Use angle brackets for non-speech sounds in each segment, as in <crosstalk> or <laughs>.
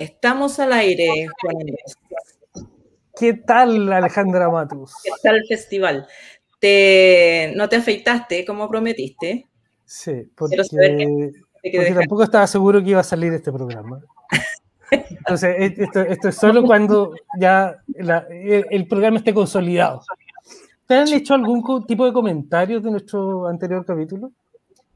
Estamos al aire, Juan Andrés. ¿Qué tal, Alejandra Matus? ¿Qué tal el festival? ¿Te, ¿No te afeitaste como prometiste? Sí, porque, porque tampoco estaba seguro que iba a salir este programa. Entonces, e, esto, es solo cuando ya el, programa esté consolidado. ¿Te han hecho algún tipo de comentarios de nuestro anterior capítulo?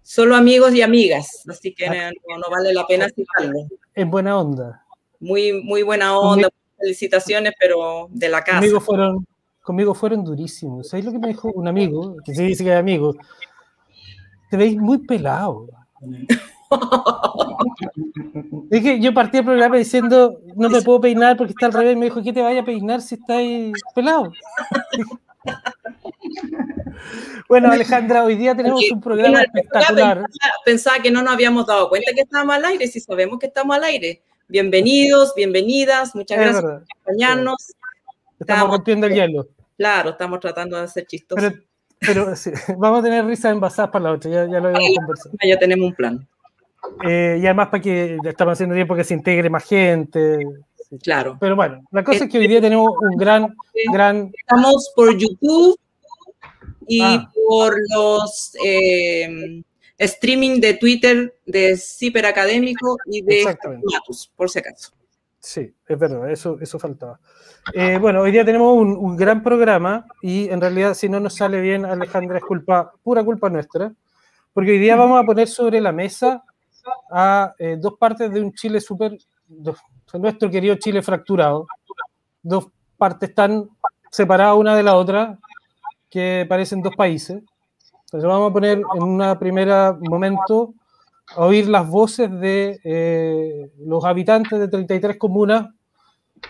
Solo amigos y amigas, así que ah. no, vale la pena citarlo. En buena onda. Muy, muy buena onda, felicitaciones, pero de la casa. Conmigo fueron, conmigo fueron durísimos. ¿Sabéis lo que me dijo un amigo? Que se dice que es amigo. Te veis muy pelado. es que yo partí el programa diciendo no me puedo peinar porque está al revés. Me dijo, ¿qué te vaya a peinar si estáis pelado? Bueno, Alejandra, hoy día tenemos un programa espectacular. Pensaba, que no nos habíamos dado cuenta que estábamos al aire, si sabemos que estamos al aire. Bienvenidos, bienvenidas, muchas gracias por acompañarnos. Estamos, rompiendo el hielo. Claro, estamos tratando de hacer chistosos. Pero, sí, <laughs> vamos a tener risas envasadas para la otra, ya, lo habíamos conversado. Ya tenemos un plan. Eh, y además para que estamos haciendo tiempo que se integre más gente. Claro. Pero bueno, la cosa es que hoy día tenemos un gran, gran... Estamos por YouTube y ah. por los eh, streaming de Twitter de Ciper Académico y de Matus, por si acaso. Sí, es verdad, eso, eso faltaba. Eh, bueno, hoy día tenemos un, gran programa y en realidad si no nos sale bien, Alejandra, es culpa, pura culpa nuestra, porque hoy día vamos a poner sobre la mesa a eh, dos partes de un Chile súper, nuestro querido Chile fracturado, dos partes tan separadas una de la otra que parecen dos países. Entonces vamos a poner en un primer momento a oír las voces de eh, los habitantes de 33 comunas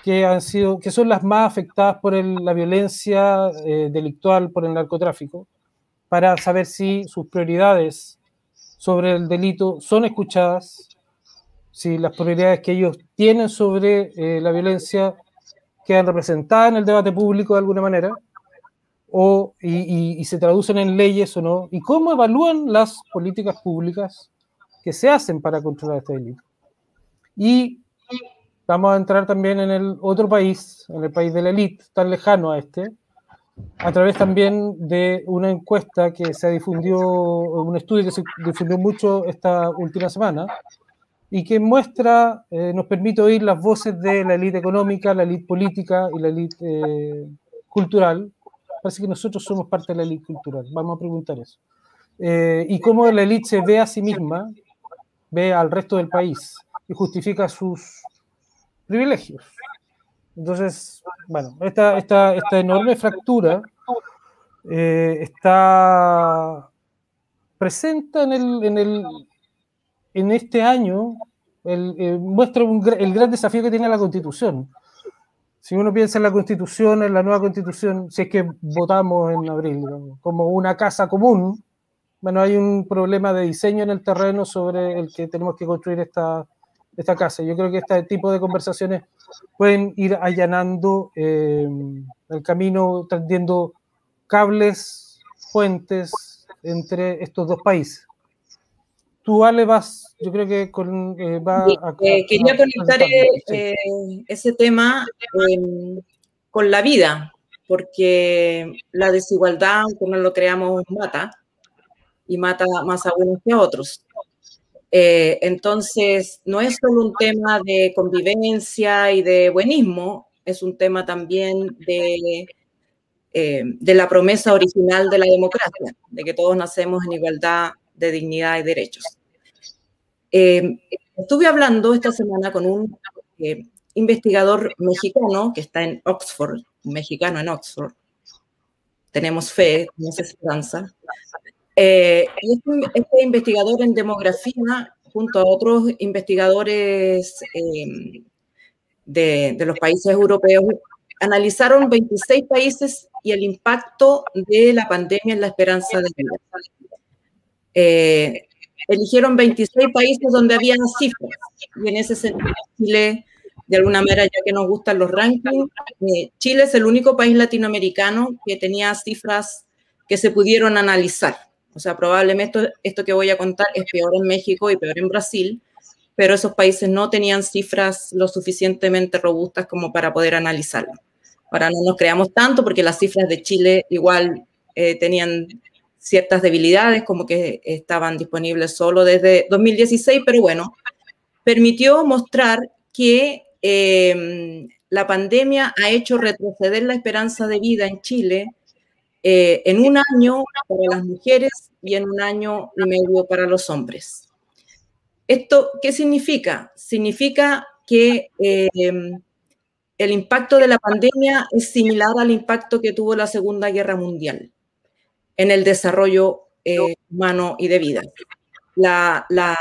que, han sido, que son las más afectadas por la violencia eh, delictual, por el narcotráfico, para saber si sus prioridades sobre el delito son escuchadas, si las prioridades que ellos tienen sobre eh, la violencia quedan representadas en el debate público de alguna manera, o, y, se traducen en leyes o no, y cómo evalúan las políticas públicas que se hacen para controlar este delito. Y vamos a entrar también en el otro país, en el país de la élite, tan lejano a este, a través también de una encuesta que se difundió, un estudio que se difundió mucho esta última semana, y que muestra, eh, nos permite oír las voces de la élite económica, la élite política y la élite eh, cultural, Parece que nosotros somos parte de la élite cultural. Vamos a preguntar eso. Eh, y cómo la élite se ve a sí misma, ve al resto del país y justifica sus privilegios. Entonces, bueno, esta, esta, esta enorme fractura eh, está presente en, el, en, el, en este año, el, eh, muestra el gran desafío que tiene la Constitución si uno piensa en la constitución, en la nueva constitución, si es que votamos en abril, como una casa común, bueno, hay un problema de diseño en el terreno sobre el que tenemos que construir esta, esta casa. Yo creo que este tipo de conversaciones pueden ir allanando eh, el camino, tendiendo cables, puentes entre estos dos países tú, Ale, vas, yo creo que con, eh, va a, eh, Quería conectar eh, ese tema em, con la vida, porque la desigualdad, aunque no lo creamos, mata, y mata más a unos que a otros. entonces, no es solo un tema de convivencia y de buenismo, es un tema también de, de la promesa original de la democracia, de que todos nacemos en igualdad de dignidad y derechos. Eh, estuve hablando esta semana con un eh, investigador mexicano que está en Oxford, un mexicano en Oxford. Tenemos fe, tenemos esperanza. Eh, este, este, investigador en demografía, junto a otros investigadores de, de los países europeos, analizaron 26 países y el impacto de la pandemia en la esperanza de vida. Eh, eligieron 26 países donde había cifras. Y en ese sentido, Chile, de alguna manera, ya que nos gustan los rankings, eh, Chile es el único país latinoamericano que tenía cifras que se pudieron analizar. O sea, probablemente esto, esto, que voy a contar es peor en México y peor en Brasil, pero esos países no tenían cifras lo suficientemente robustas como para poder analizarlo. Ahora no nos creamos tanto porque las cifras de Chile igual eh, tenían ciertas debilidades, como que estaban disponibles solo desde 2016, pero bueno, permitió mostrar que em, la pandemia ha hecho retroceder la esperanza de vida en Chile eh, en un año para las mujeres y en un año y medio para los hombres. ¿Esto qué significa? Significa que em, el impacto de la pandemia es similar al impacto que tuvo la Segunda Guerra Mundial en el desarrollo eh, humano y de vida. La, la,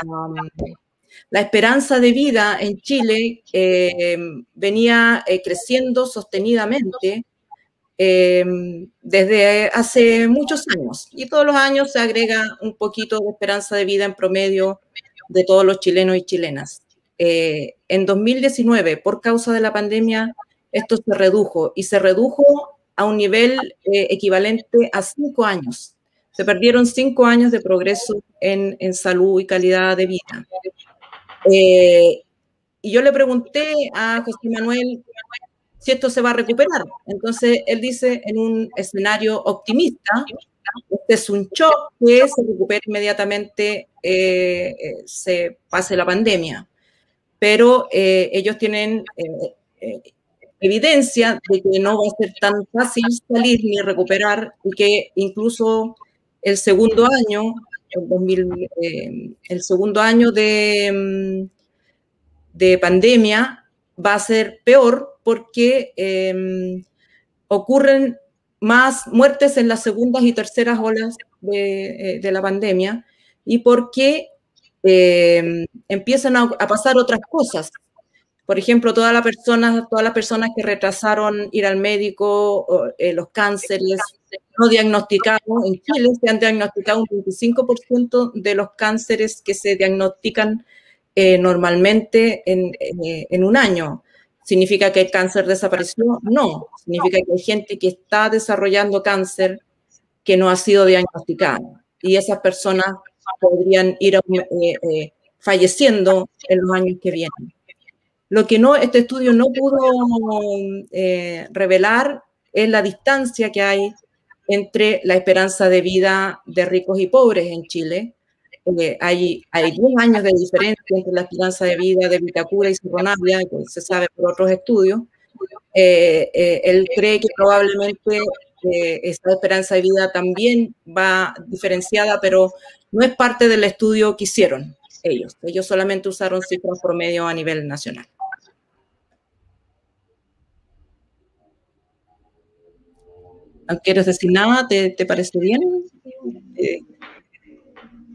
esperanza de vida en Chile eh, venía eh, creciendo sostenidamente desde hace muchos años y todos los años se agrega un poquito de esperanza de vida en promedio de todos los chilenos y chilenas. en 2019, por causa de la pandemia, esto se redujo y se redujo a un nivel eh, equivalente a cinco años. Se perdieron cinco años de progreso en, en salud y calidad de vida. Eh, y yo le pregunté a José Manuel si esto se va a recuperar. Entonces, él dice en un escenario optimista, este es un shock que se recupere inmediatamente, eh, se pase la pandemia. Pero ellos tienen evidencia de que no va a ser tan fácil salir ni recuperar y que incluso el segundo año, el, eh, segundo año de, mm, de, pandemia va a ser peor porque em, ocurren más muertes en las segundas y terceras olas de, eh, la pandemia y porque em, empiezan a, pasar otras cosas por ejemplo, todas las personas, todas las personas que retrasaron ir al médico, eh, los cánceres no diagnosticados, en Chile se han diagnosticado un 25% de los cánceres que se diagnostican eh, normalmente en, eh, en, un año. ¿Significa que el cáncer desapareció? No, significa que hay gente que está desarrollando cáncer que no ha sido diagnosticado y esas personas podrían ir falleciendo en los años que vienen. Lo que no, este estudio no pudo eh, revelar es la distancia que hay entre la esperanza de vida de ricos y pobres en Chile. Eh, hay, hay 10 años de diferencia entre la esperanza de vida de Vitacura y Cerronavia, que se sabe por otros estudios. Eh, él cree que probablemente esta esperanza de vida también va diferenciada, pero no es parte del estudio que hicieron ellos. Ellos solamente usaron cifras promedio a nivel nacional. ¿No quieres decir nada? ¿Te, te parece bien? Eh,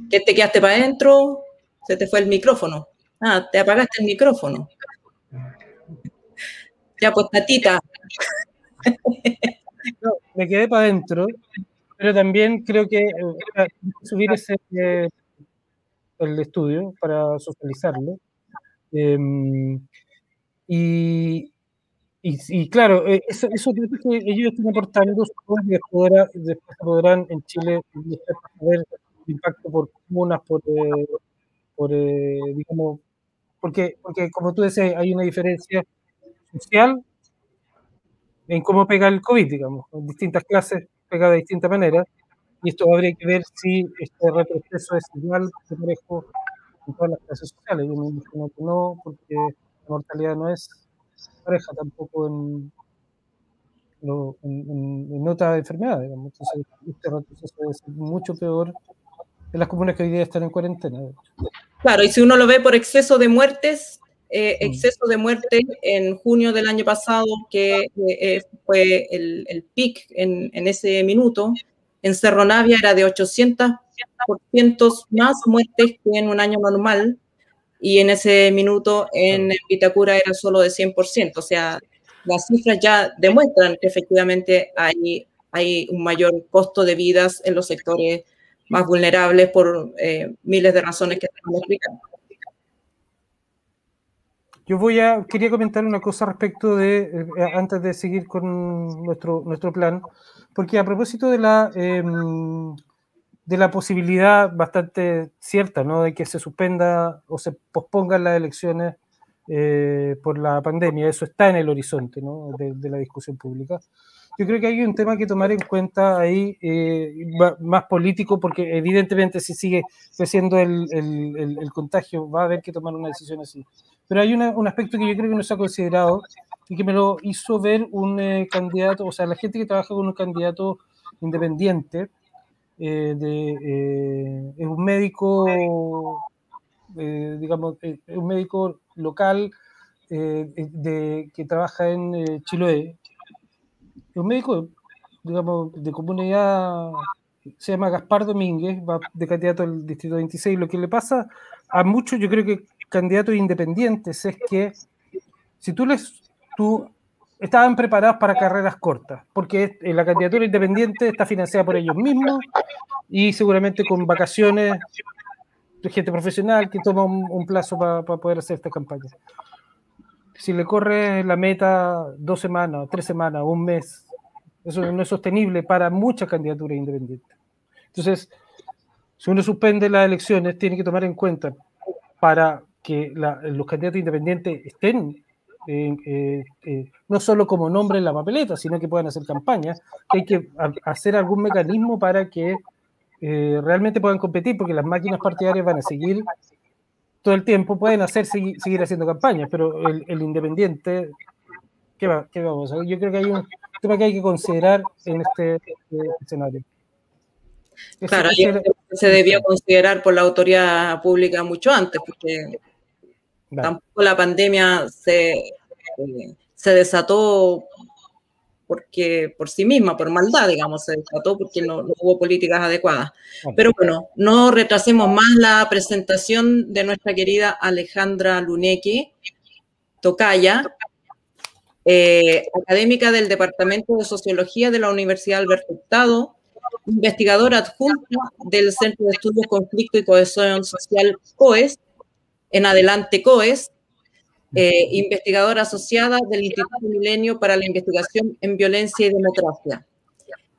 ¿Que te quedaste para adentro? ¿Se te fue el micrófono? Ah, te apagaste el micrófono. Ya, pues, tatita. <laughs> me quedé para adentro, pero también creo que eh, subir ese eh, el estudio para socializarlo. Em, y, y, claro, eh, eso, eso que ellos están y después, podrán en Chile ver impacto por comunas, por, eh, por eh, digamos, porque, porque como tú decías, hay una diferencia social en cómo pega el COVID, digamos, en distintas clases pega de distintas maneras, y esto habría que ver si este retroceso es igual de parejo en todas las clases sociales. Yo me imagino que no, porque la mortalidad no es pareja tampoco en, en, en, otras enfermedades. Digamos. Entonces, este retroceso ser mucho peor en las comunas que hoy día están en cuarentena. Claro, y si uno lo ve por exceso de muertes, eh, mm. exceso de muertes en junio del año pasado, que eh, fue el, el pic en, en, ese minuto, en Cerro Navia era de 800% más muertes que en un año normal, y en ese minuto en Vitacura era solo de 100%. O sea, las cifras ya demuestran que efectivamente hay, hay un mayor costo de vidas en los sectores más vulnerables por eh, miles de razones que estamos explicando. Yo voy a, quería comentar una cosa respecto de, eh, antes de seguir con nuestro, nuestro plan, porque a propósito de la, em, de la posibilidad bastante cierta, ¿no? De que se suspenda o se pospongan las elecciones eh, por la pandemia. Eso está en el horizonte, ¿no? de, la discusión pública. Yo creo que hay un tema que tomar en cuenta ahí eh, más político, porque evidentemente si sigue creciendo el, el, el, contagio va a haber que tomar una decisión así. Pero hay un aspecto que yo creo que no se ha considerado y que me lo hizo ver un eh, candidato, o sea, la gente que trabaja con un candidato independiente, eh, de, eh, es un médico, digamos, un médico local de, que trabaja en Chiloé. Es un médico, digamos, de comunidad, se llama Gaspar Domínguez, va de candidato al Distrito 26. Lo que le pasa a muchos, yo creo que candidatos independientes, es que si tú les tú estaban preparados para carreras cortas, porque la candidatura independiente está financiada por ellos mismos y seguramente con vacaciones de gente profesional que toma un, plazo para poder hacer esta campaña. Si le corre la meta dos semanas, tres semanas, un mes, eso no es sostenible para muchas candidaturas independientes. Entonces, si uno suspende las elecciones, tiene que tomar en cuenta para que los candidatos independientes estén eh, eh, no solo como nombre en la papeleta, sino que puedan hacer campañas, hay que hacer algún mecanismo para que eh, realmente puedan competir, porque las máquinas partidarias van a seguir todo el tiempo, pueden hacer seguir, haciendo campañas, pero el, independiente, ¿qué, va, ¿qué, vamos a Yo creo que hay un tema que hay que considerar en este, este escenario. Claro, se debió considerar por la autoridad pública mucho antes, porque Tampoco la pandemia se, eh, se desató porque por sí misma, por maldad, digamos, se desató porque no, hubo políticas adecuadas. Pero bueno, no retrasemos más la presentación de nuestra querida Alejandra Luneque, Tocaya, eh, académica del Departamento de Sociología de la Universidad Alberto Hurtado, investigadora adjunta del Centro de Estudios Conflicto y Cohesión Social COES, en adelante COES, eh, investigadora asociada del Instituto Milenio para la Investigación en Violencia y Democracia.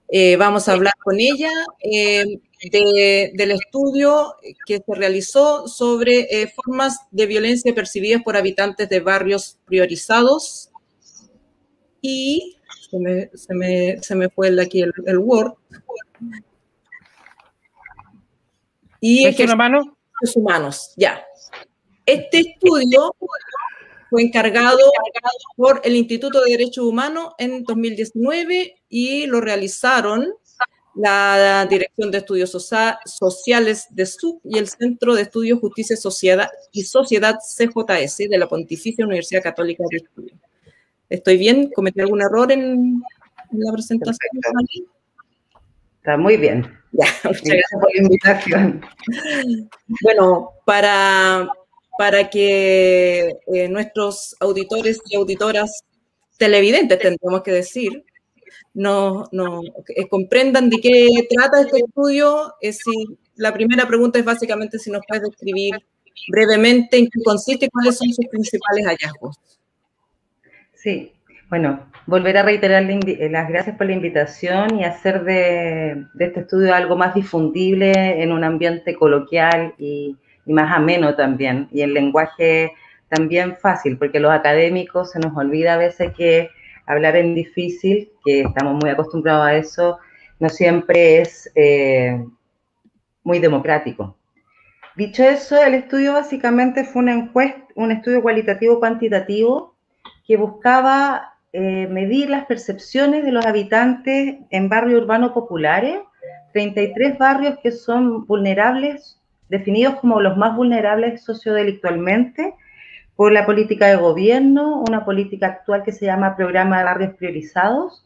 Eh, vamos a hablar con ella eh, del estudio que se realizó sobre formas de violencia percibidas por habitantes de barrios priorizados. Y se me, se me, se me fue el, aquí el, el Word. Y ¿Es una mano? Humanos, ya. Este estudio fue encargado por el Instituto de Derechos Humanos en 2019 y lo realizaron la Dirección de Estudios Sociales de SUC y el Centro de Estudios Justicia Sociedad y Sociedad CJS de la Pontificia Universidad Católica de Estudios. ¿Estoy bien? ¿Cometí algún error en, la presentación? Está muy bien. Ya, muchas gracias por la invitación. Bueno, para para que eh, nuestros auditores y auditoras televidentes, tendríamos que decir, no, no eh, comprendan de qué trata este estudio. Es si, la primera pregunta es básicamente si nos puedes describir brevemente en qué consiste y cuáles son sus principales hallazgos. Sí, bueno, volver a reiterar eh, las gracias por la invitación y hacer de, de este estudio algo más difundible en un ambiente coloquial y, y más ameno también, y el lenguaje también fácil, porque los académicos se nos olvida a veces que hablar en difícil, que estamos muy acostumbrados a eso, no siempre es eh, muy democrático. Dicho eso, el estudio básicamente fue una encuesta, un estudio cualitativo cuantitativo que buscaba eh, medir las percepciones de los habitantes en barrios urbanos populares, 33 barrios que son vulnerables definidos como los más vulnerables sociodelictualmente por la política de gobierno, una política actual que se llama Programa de Barrios Priorizados,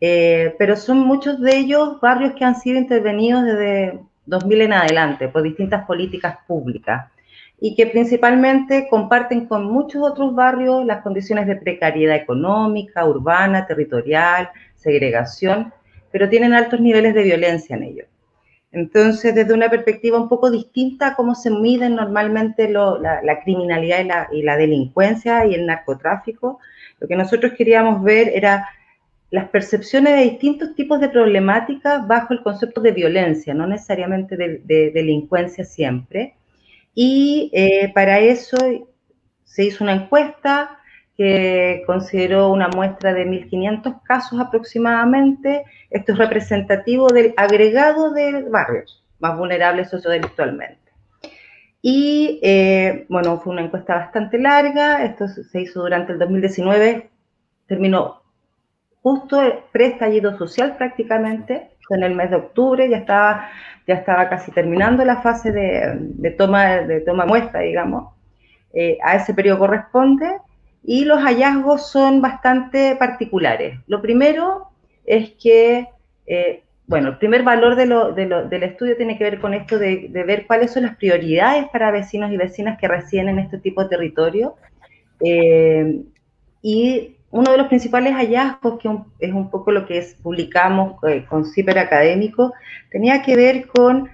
eh, pero son muchos de ellos barrios que han sido intervenidos desde 2000 en adelante por distintas políticas públicas y que principalmente comparten con muchos otros barrios las condiciones de precariedad económica, urbana, territorial, segregación, pero tienen altos niveles de violencia en ellos. Entonces, desde una perspectiva un poco distinta a cómo se miden normalmente la, criminalidad y la, delincuencia y el narcotráfico, lo que nosotros queríamos ver era las percepciones de distintos tipos de problemáticas bajo el concepto de violencia, no necesariamente de, delincuencia siempre. Y eh, para eso se hizo una encuesta que consideró una muestra de 1.500 casos aproximadamente. Esto es representativo del agregado de barrios más vulnerables sociodelictualmente. Y eh, bueno, fue una encuesta bastante larga, esto se hizo durante el 2019, terminó justo pre-estallido social prácticamente, en el mes de octubre, ya estaba, ya estaba casi terminando la fase de, toma, de toma muestra, digamos, eh, a ese periodo corresponde, y los hallazgos son bastante particulares. Lo primero es que, eh, bueno, el primer valor del estudio tiene que ver con esto de, ver cuáles son las prioridades para vecinos y vecinas que residen en este tipo de territorio. Eh, y uno de los principales hallazgos, que es un poco lo que publicamos eh, con CIPER Académico, tenía que ver con,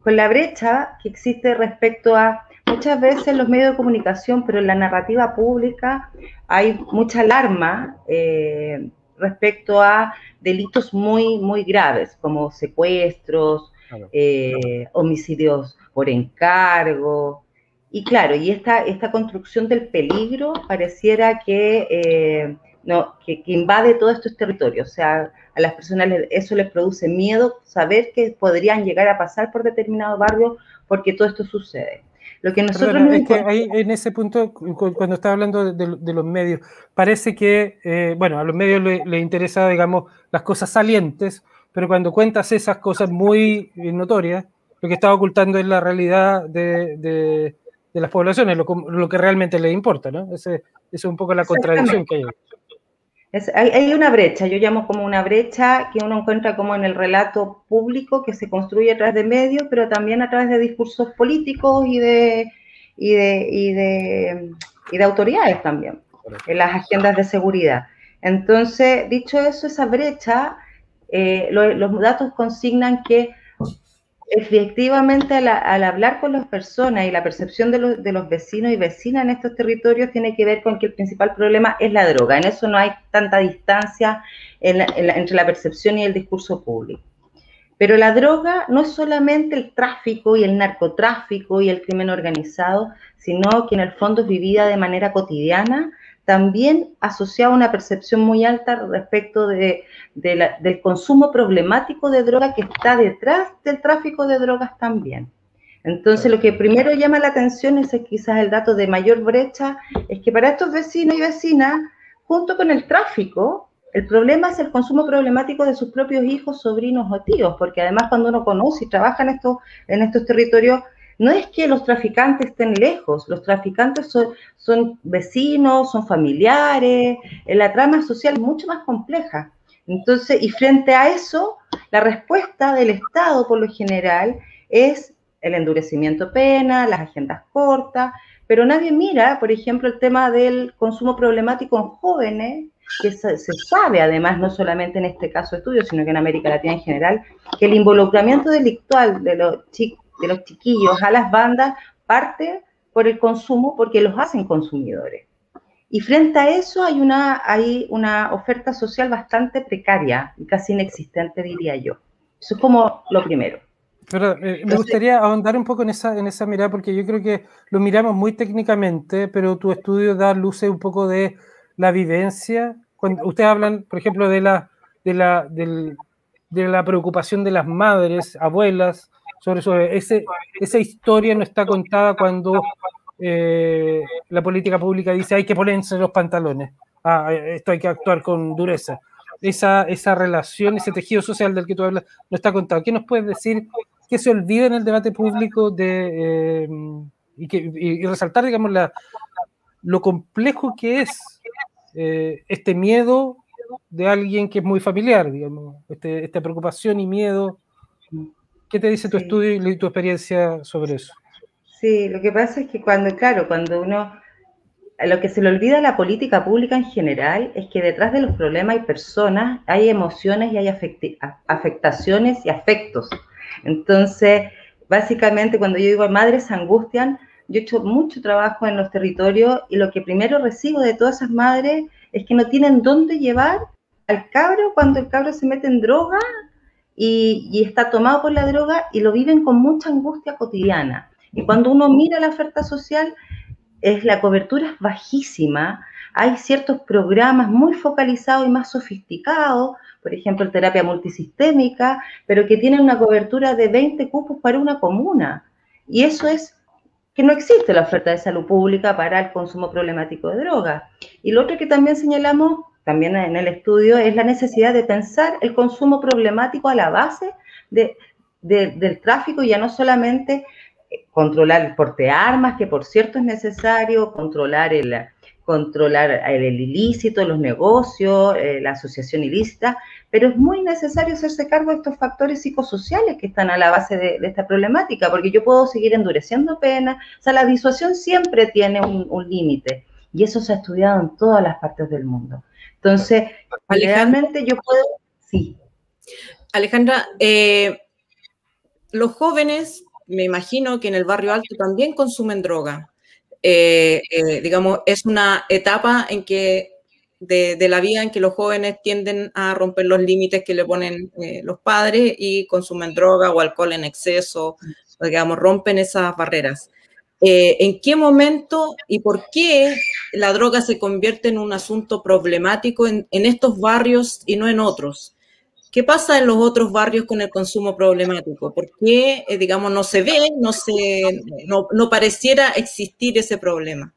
con la brecha que existe respecto a muchas veces los medios de comunicación, pero en la narrativa pública hay mucha alarma eh, respecto a delitos muy, muy graves, como secuestros, eh, homicidios por encargo. Y claro, y esta, esta construcción del peligro pareciera que, eh, no, que, que, invade todos estos territorios. O sea, a las personas eso les produce miedo saber que podrían llegar a pasar por determinado barrio porque todo esto sucede. Lo que nosotros es que ahí en ese punto, cuando estaba hablando de, los medios, parece que, eh, bueno, a los medios les le interesa, digamos, las cosas salientes, pero cuando cuentas esas cosas muy notorias, lo que está ocultando es la realidad de, de, las poblaciones, lo, lo, que realmente les importa, ¿no? Esa es un poco la contradicción que hay hay, una brecha, yo llamo como una brecha que uno encuentra como en el relato público que se construye a través de medios, pero también a través de discursos políticos y de, y de, y de, y de autoridades también, en las agendas de seguridad. Entonces, dicho eso, esa brecha, eh, los datos consignan que Efectivamente, al, hablar con las personas y la percepción de, los vecinos y vecinas en estos territorios tiene que ver con que el principal problema es la droga. En eso no hay tanta distancia entre la percepción y el discurso público. Pero la droga no es solamente el tráfico y el narcotráfico y el crimen organizado, sino que en el fondo es vivida de manera cotidiana también asociaba una percepción muy alta respecto de, del consumo problemático de drogas que está detrás del tráfico de drogas también. Entonces, lo que primero llama la atención es quizás el dato de mayor brecha, es que para estos vecinos y vecinas, junto con el tráfico, el problema es el consumo problemático de sus propios hijos, sobrinos o tíos, porque además cuando uno conoce y trabaja en estos, en estos territorios, no es que los traficantes estén lejos, los traficantes son, vecinos, son familiares, la trama social es mucho más compleja. Entonces, y frente a eso, la respuesta del Estado, por lo general, es el endurecimiento pena, las agendas cortas, pero nadie mira, por ejemplo, el tema del consumo problemático en jóvenes, que se, sabe además, no solamente en este caso estudio, sino que en América Latina en general, que el involucramiento delictual de los chicos de los chiquillos a las bandas parte por el consumo porque los hacen consumidores. Y frente a eso hay una, hay una oferta social bastante precaria y casi inexistente, diría yo. Eso es como lo primero. Pero eh, me gustaría ahondar un poco en esa, en esa mirada, porque yo creo que lo miramos muy técnicamente, pero tu estudio da luces un poco de la vivencia. Cuando ustedes hablan, por ejemplo, de la, de la, de la preocupación de las madres, abuelas, sobre eso. Esa historia no está contada cuando eh, la política pública dice hay que ponerse los pantalones. Ah, esto hay que actuar con dureza. Esa, esa relación, ese tejido social del que tú hablas, no está contado. ¿Qué nos puedes decir que se olvida en el debate público de, eh, y, que, resaltar, digamos, la, lo complejo que es eh, este miedo de alguien que es muy familiar, digamos, este, esta preocupación y miedo ¿Qué te dice tu estudio y tu experiencia sobre eso? Sí, lo que pasa es que cuando, claro, cuando uno, lo que se le olvida a la política pública en general es que detrás de los problemas hay personas, hay emociones y hay afectaciones y afectos. Entonces, básicamente cuando yo digo madres angustian, yo he hecho mucho trabajo en los territorios y lo que primero recibo de todas esas madres es que no tienen dónde llevar al cabro cuando el cabro se mete en droga y, y, está tomado por la droga y lo viven con mucha angustia cotidiana. Y cuando uno mira la oferta social, es, la cobertura es bajísima, hay ciertos programas muy focalizados y más sofisticados, por ejemplo, terapia multisistémica, pero que tienen una cobertura de 20 cupos para una comuna. Y eso es que no existe la oferta de salud pública para el consumo problemático de drogas. Y lo otro que también señalamos, también en el estudio, es la necesidad de pensar el consumo problemático a la base del tráfico, ya no solamente controlar el porte de armas, que por cierto es necesario, controlar el, controlar el, ilícito, los negocios, eh, la asociación ilícita, pero es muy necesario hacerse cargo de estos factores psicosociales que están a la base de, esta problemática, porque yo puedo seguir endureciendo penas, o sea, la disuasión siempre tiene un, límite, y eso se ha estudiado en todas las partes del mundo. Entonces, realmente yo puedo, sí. Alejandra, eh, los jóvenes, me imagino que en el barrio alto también consumen droga. Eh, eh, digamos, es una etapa en que de, la vida en que los jóvenes tienden a romper los límites que le ponen eh, los padres y consumen droga o alcohol en exceso, digamos, rompen esas barreras. ¿En qué momento y por qué la droga se convierte en un asunto problemático en estos barrios y no en otros? ¿Qué pasa en los otros barrios con el consumo problemático? ¿Por qué, eh, digamos, no se ve, no, se, no, pareciera existir ese problema?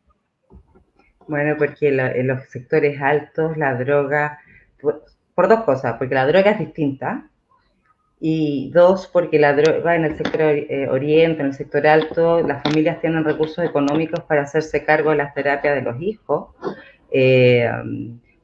Bueno, porque en los sectores altos la droga, por, dos cosas, porque la droga es distinta y dos, porque la droga en el sector eh, oriente, en el sector alto, las familias tienen recursos económicos para hacerse cargo de las terapias de los hijos. Eh,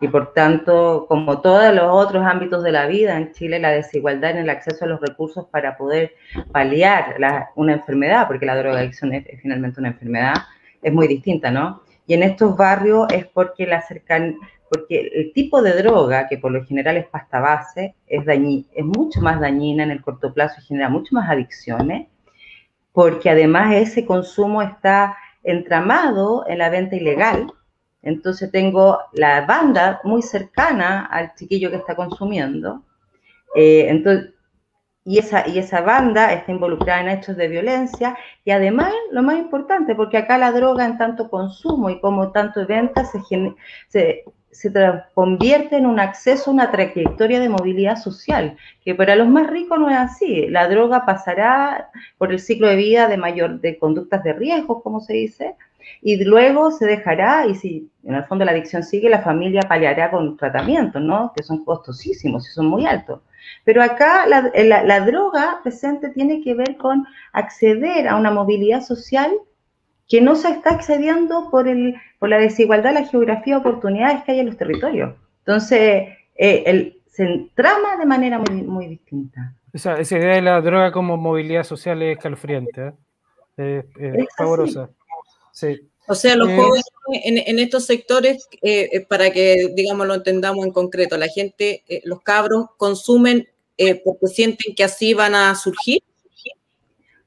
y por tanto, como todos los otros ámbitos de la vida en Chile, la desigualdad en el acceso a los recursos para poder paliar una enfermedad, porque la drogadicción es, finalmente una enfermedad, es muy distinta, ¿no? Y en estos barrios es porque la cercan, porque el tipo de droga, que por lo general es pasta base, es, es mucho más dañina en el corto plazo y genera mucho más adicciones, porque además ese consumo está entramado en la venta ilegal, entonces tengo la banda muy cercana al chiquillo que está consumiendo. Eh, entonces, y esa, y esa banda está involucrada en hechos de violencia y además, lo más importante, porque acá la droga en tanto consumo y como tanto venta se, se, se convierte en un acceso a una trayectoria de movilidad social, que para los más ricos no es así. La droga pasará por el ciclo de vida de mayor de conductas de riesgo, como se dice, y luego se dejará, y si en el fondo la adicción sigue, la familia paliará con tratamientos, ¿no? Que son costosísimos y son muy altos. Pero acá la, droga presente tiene que ver con acceder a una movilidad social que no se está accediendo por, el, por la desigualdad, la geografía, de oportunidades que hay en los territorios. Entonces, eh, el, se trama de manera muy, muy distinta. Esa, idea de la droga como movilidad social es escalofriante, ¿eh? es favorosa. O sea, los eh, jóvenes en, estos sectores, eh, eh, para que, digamos, lo entendamos en concreto, la gente, los cabros consumen porque sienten que así van a surgir.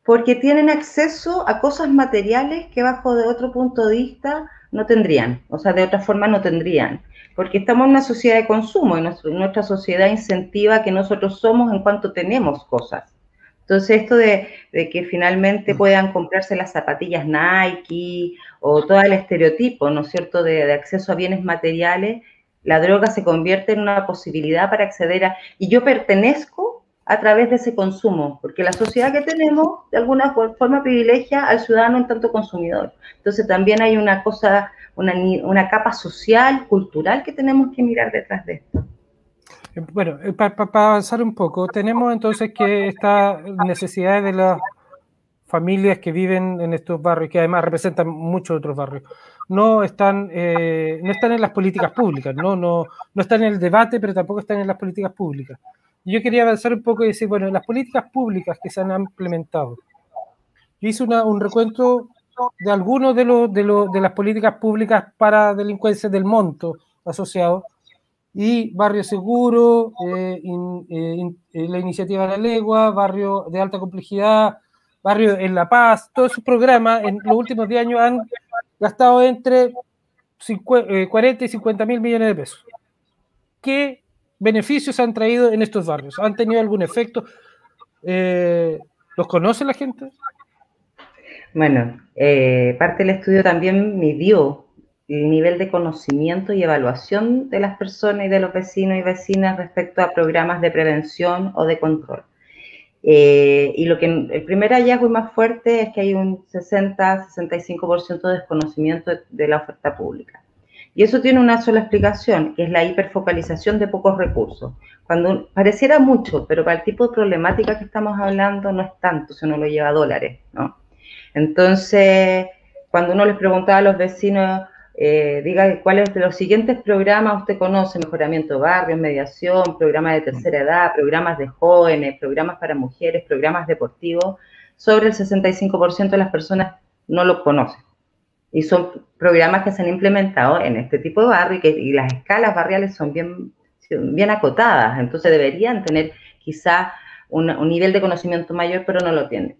Porque tienen acceso a cosas materiales que bajo de otro punto de vista no tendrían, o sea, de otra forma no tendrían, porque estamos en una sociedad de consumo y nuestra sociedad incentiva que nosotros somos en cuanto tenemos cosas. Entonces, esto de, que finalmente mm. puedan comprarse las zapatillas Nike o todo el estereotipo, ¿no es cierto?, de, acceso a bienes materiales, la droga se convierte en una posibilidad para acceder a... Y yo pertenezco a través de ese consumo, porque la sociedad que tenemos de alguna forma privilegia al ciudadano en tanto consumidor. Entonces también hay una cosa, una, una capa social, cultural que tenemos que mirar detrás de esto. Eh, bueno, eh, para avanzar un poco, tenemos entonces que esta necesidad de las familias que viven en estos barrios, que además representan muchos otros barrios, no están, eh, no están en las políticas públicas, ¿no? No, no están en el debate, pero tampoco están en las políticas públicas. Yo quería avanzar un poco y decir, bueno, las políticas públicas que se han implementado. Yo hice un recuento de algunos de, los, de, de las políticas públicas para delincuencia del monto asociado y Barrio Seguro, eh, eh, eh, la iniciativa la Legua, Barrio de Alta Complejidad, Barrio en La Paz, todos esos programas en los últimos 10 años han gastado entre 40 y 50 mil millones de pesos. ¿Qué beneficios han traído en estos barrios? ¿Han tenido algún efecto? Eh, ¿Los conoce la gente? Bueno, eh, parte del estudio también midió el nivel de conocimiento y evaluación de las personas y de los vecinos y vecinas respecto a programas de prevención o de control. Eh, y lo que el primer hallazgo más fuerte es que hay un 60-65% de desconocimiento de, la oferta pública. Y eso tiene una sola explicación, que es la hiperfocalización de pocos recursos. Cuando pareciera mucho, pero para el tipo de problemática que estamos hablando no es tanto, si uno lo lleva a dólares, ¿no? Entonces, cuando uno les preguntaba a los vecinos, eh, diga cuáles de los siguientes programas usted conoce, mejoramiento de barrios, mediación, programas de tercera edad, programas de jóvenes, programas para mujeres, programas deportivos, sobre el 65% de las personas no lo conocen. Y son programas que se han implementado en este tipo de barrio y, las escalas barriales son bien, bien acotadas, entonces deberían tener quizá un nivel de conocimiento mayor, pero no lo tienen.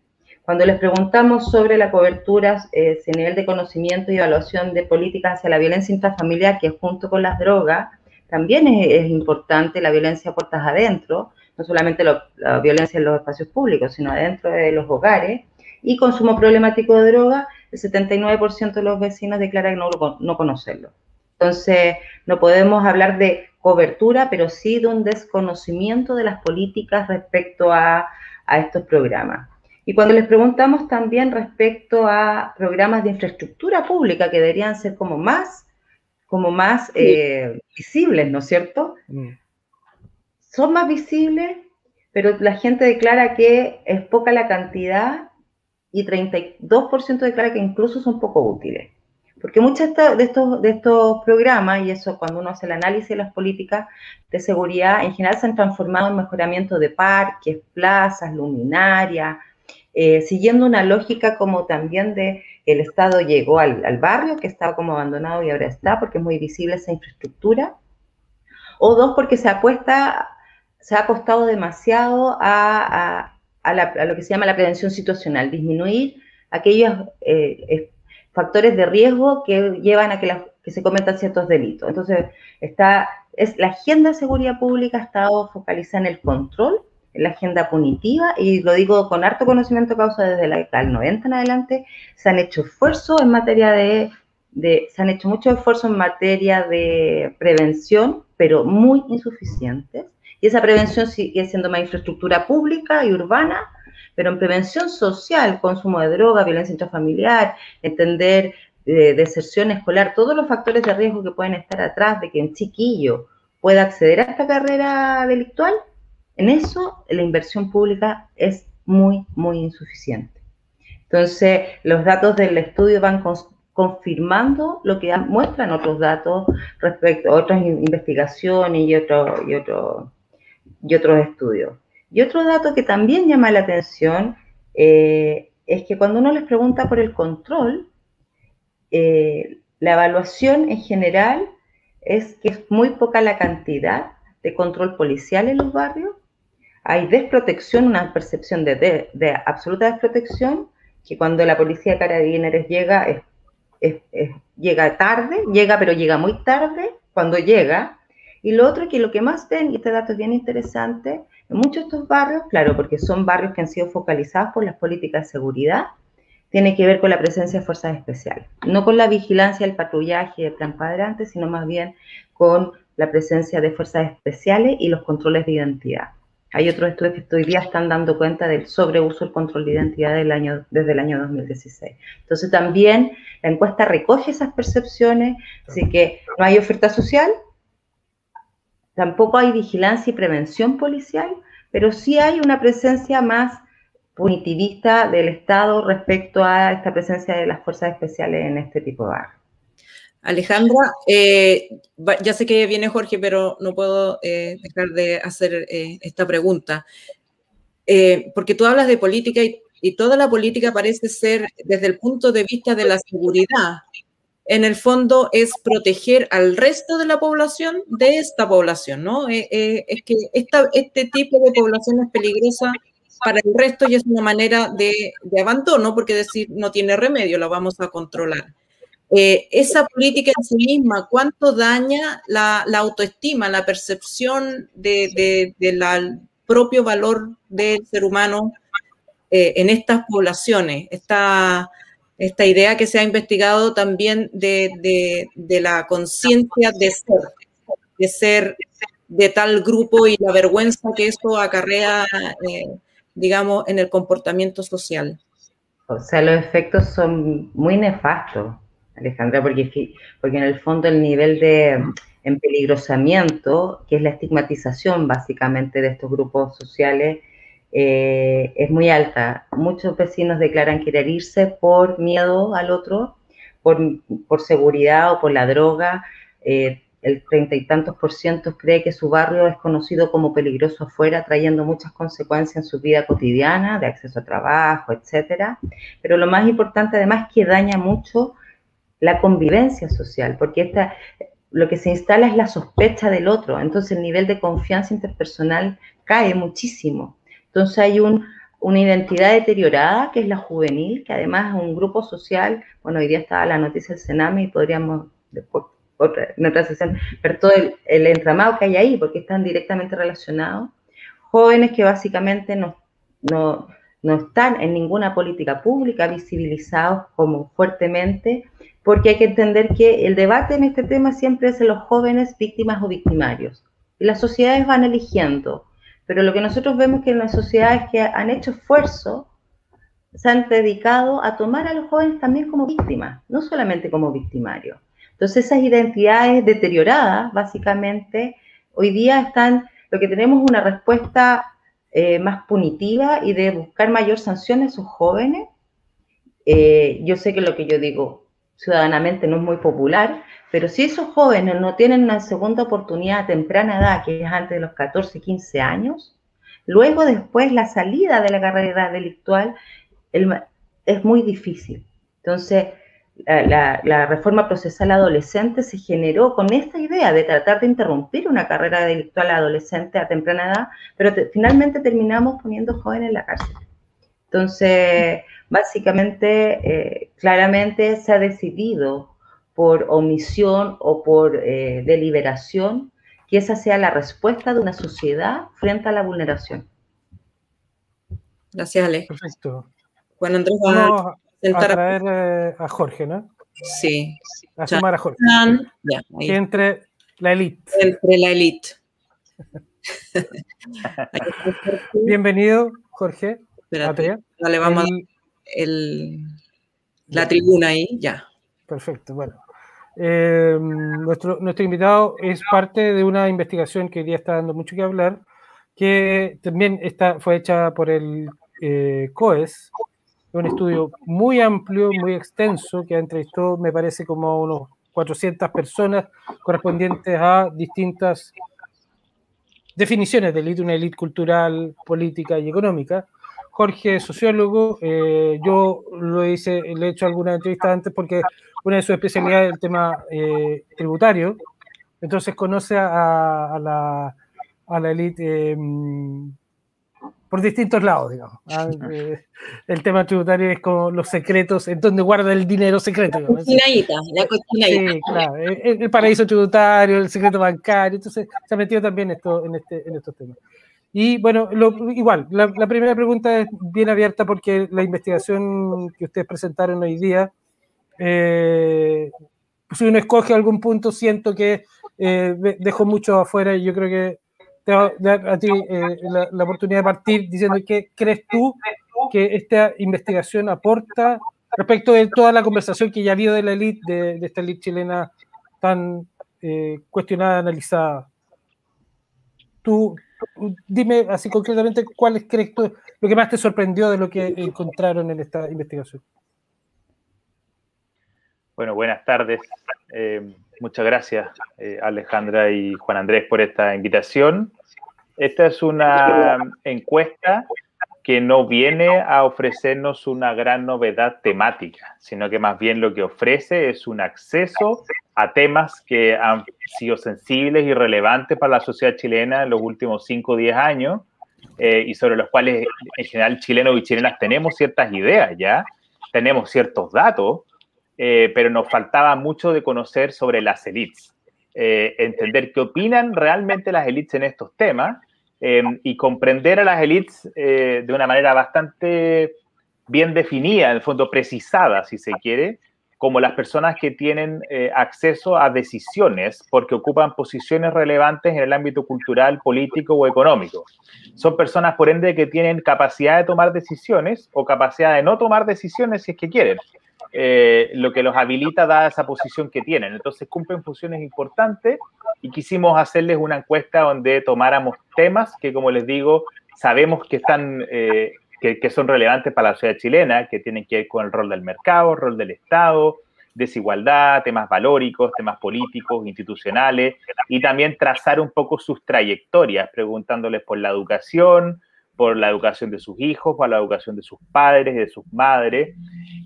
Cuando les preguntamos sobre la cobertura, eh, ese nivel de conocimiento y evaluación de políticas hacia la violencia intrafamiliar, que junto con las drogas, también es, importante la violencia puertas adentro, no solamente la violencia en los espacios públicos, sino adentro de los hogares, y consumo problemático de droga, el 79% de los vecinos declaran no, no conocerlo. Entonces, no podemos hablar de cobertura, pero sí de un desconocimiento de las políticas respecto a, a estos programas. Y cuando les preguntamos también respecto a programas de infraestructura pública que deberían ser como más, como más eh, visibles, ¿no es cierto? Mm. Son más visibles, pero la gente declara que es poca la cantidad y 32% declara que incluso son poco útiles. Porque muchos de estos, de estos programas, y eso cuando uno hace el análisis de las políticas de seguridad, en general se han transformado en mejoramiento de parques, plazas, luminarias, eh, siguiendo una lógica como también de el Estado llegó al, barrio, que estaba como abandonado y ahora está, porque es muy visible esa infraestructura, o dos, porque se apuesta, se ha apostado demasiado a, lo que se llama la prevención situacional, disminuir aquellos eh, factores de riesgo que llevan a que, que se cometan ciertos delitos. Entonces, está, es, la agenda de seguridad pública ha estado focalizada en el control la agenda punitiva, y lo digo con harto conocimiento de causa desde la del 90 en adelante, se han hecho esfuerzos en materia de, se han hecho muchos esfuerzos en materia de prevención, pero muy insuficientes. Y esa prevención sigue siendo más infraestructura pública y urbana, pero en prevención social, consumo de droga, violencia intrafamiliar, entender eh, deserción escolar, todos los factores de riesgo que pueden estar atrás de que un chiquillo pueda acceder a esta carrera delictual, en eso la inversión pública es muy, muy insuficiente. Entonces, los datos del estudio van confirmando lo que muestran otros datos respecto a otras investigaciones y, otro, y, otro, y otros estudios. Y otro dato que también llama la atención eh, es que cuando uno les pregunta por el control, eh, la evaluación en general es que es muy poca la cantidad de control policial en los barrios hay desprotección, una percepción de, absoluta desprotección, que cuando la policía de carabineros llega, llega tarde, llega pero llega muy tarde cuando llega. Y lo otro que lo que más ven, y este dato es bien interesante, en muchos de estos barrios, claro, porque son barrios que han sido focalizados por las políticas de seguridad, tiene que ver con la presencia de fuerzas especiales, no con la vigilancia, el patrullaje, el plan padrante, sino más bien con la presencia de fuerzas especiales y los controles de identidad. Hay otros estudios que hoy día están dando cuenta del sobreuso del control de identidad del año, desde el año 2016. Entonces también la encuesta recoge esas percepciones, así que no hay oferta social, tampoco hay vigilancia y prevención policial, pero sí hay una presencia más punitivista del Estado respecto a esta presencia de las fuerzas especiales en este tipo de barrios. Alejandra, eh, ya sé que viene Jorge, pero no puedo eh, dejar de hacer eh, esta pregunta. porque tú hablas de política y, toda la política parece ser desde el punto de vista de la seguridad. En el fondo es proteger al resto de la población de esta población, ¿no? es que este tipo de población es peligrosa para el resto y es una manera de, de abandono, porque decir no tiene remedio, la vamos a controlar. eh, esa política en sí misma, cuánto daña la, autoestima, la percepción del de, propio valor del ser humano eh, en estas poblaciones. Esta, esta idea que se ha investigado también de, la conciencia de ser, de ser de tal grupo y la vergüenza que eso acarrea, eh, digamos, en el comportamiento social. O sea, los efectos son muy nefastos. Alejandra, porque, porque en el fondo el nivel de empeligrosamiento, que es la estigmatización básicamente de estos grupos sociales, eh, es muy alta. Muchos vecinos declaran querer irse por miedo al otro, por, seguridad o por la droga. Eh, el treinta y tantos por ciento cree que su barrio es conocido como peligroso afuera, trayendo muchas consecuencias en su vida cotidiana, de acceso a trabajo, etcétera. Pero lo más importante además es que daña mucho la convivencia social, porque esta, lo que se instala es la sospecha del otro, entonces el nivel de confianza interpersonal cae muchísimo. Entonces hay una identidad deteriorada, que es la juvenil, que además es un grupo social, bueno, hoy día estaba la noticia del Sename y podríamos, después, en otra sesión, ver todo el, entramado que hay ahí, porque están directamente relacionados. Jóvenes que básicamente no, no, no están en ninguna política pública visibilizados como fuertemente porque hay que entender que el debate en este tema siempre es de los jóvenes víctimas o victimarios. Y las sociedades van eligiendo, pero lo que nosotros vemos que en las sociedades que han hecho esfuerzo se han dedicado a tomar a los jóvenes también como víctimas, no solamente como victimarios. Entonces esas identidades deterioradas, básicamente, hoy día están, lo que tenemos una respuesta eh, más punitiva y de buscar mayor sanción a esos jóvenes. Eh, yo sé que lo que yo digo ciudadanamente no es muy popular, pero si esos jóvenes no tienen una segunda oportunidad a temprana edad, que es antes de los 14, 15 años, luego después la salida de la carrera delictual es muy difícil. Entonces, la, reforma procesal adolescente se generó con esta idea de tratar de interrumpir una carrera delictual adolescente a temprana edad, pero finalmente terminamos poniendo jóvenes en la cárcel. Entonces, básicamente, eh, claramente se ha decidido por omisión o por eh, deliberación que esa sea la respuesta de una sociedad frente a la vulneración. Gracias, Ale. Perfecto. Bueno, Andrés, vamos a, traer eh, a Jorge, ¿no? Sí. A sumar a Jorge. que entre la élite. Entre la élite. <laughs> Bienvenido, Jorge. Espérate, dale, vamos a el, la tribuna ahí, ya. Perfecto, bueno. Eh, nuestro, nuestro invitado es parte de una investigación que hoy día está dando mucho que hablar, que también está, fue hecha por el eh, COES, un estudio muy amplio, muy extenso, que entrevistó, me parece, como unos 400 personas correspondientes a distintas definiciones de élite, una élite cultural, política y económica. Jorge es sociólogo, eh, yo lo hice, le he hecho alguna entrevista antes porque una de sus especialidades es el tema eh, tributario, entonces conoce a, la, a la élite em, por distintos lados, digamos. Ah, eh, el tema tributario es como los secretos, en donde guarda el dinero secreto. La cochinadita, la cochinadita. Sí, claro, el, paraíso tributario, el secreto bancario, entonces se ha metido también esto, en, este, en estos temas. Y bueno, igual, la, primera pregunta es bien abierta porque la investigación que ustedes presentaron hoy día, eh, si uno escoge algún punto, siento que eh, dejo mucho afuera y yo creo que te voy a dar a ti eh, la, oportunidad de partir diciendo qué crees tú que esta investigación aporta respecto de toda la conversación que ya ha habido de la élite, de, de, esta élite chilena tan cuestionada, analizada. Tú, dime así concretamente cuál crees tú lo que más te sorprendió de lo que encontraron en esta investigación. Bueno, buenas tardes. Eh, muchas gracias, eh, Alejandra y Juan Andrés, por esta invitación. Esta es una encuesta que no viene a ofrecernos una gran novedad temática, sino que más bien lo que ofrece es un acceso a temas que han sido sensibles y relevantes para la sociedad chilena en los últimos 5 o 10 años eh, y sobre los cuales en general chilenos y chilenas tenemos ciertas ideas ya, tenemos ciertos datos, eh, pero nos faltaba mucho de conocer sobre las élites, eh, entender qué opinan realmente las élites en estos temas y comprender a las élites de una manera bastante bien definida, en el fondo precisada, si se quiere, como las personas que tienen eh, acceso a decisiones porque ocupan posiciones relevantes en el ámbito cultural, político o económico. Son personas, por ende, que tienen capacidad de tomar decisiones o capacidad de no tomar decisiones si es que quieren, eh, lo que los habilita a esa posición que tienen. Entonces cumplen funciones importantes y quisimos hacerles una encuesta donde tomáramos temas que, como les digo, sabemos que están eh, que, son relevantes para la sociedad chilena, que tienen que ver con el rol del mercado, rol del Estado, desigualdad, temas valóricos, temas políticos, institucionales, y también trazar un poco sus trayectorias, preguntándoles por la educación, por la educación de sus hijos, por la educación de sus padres, de sus madres.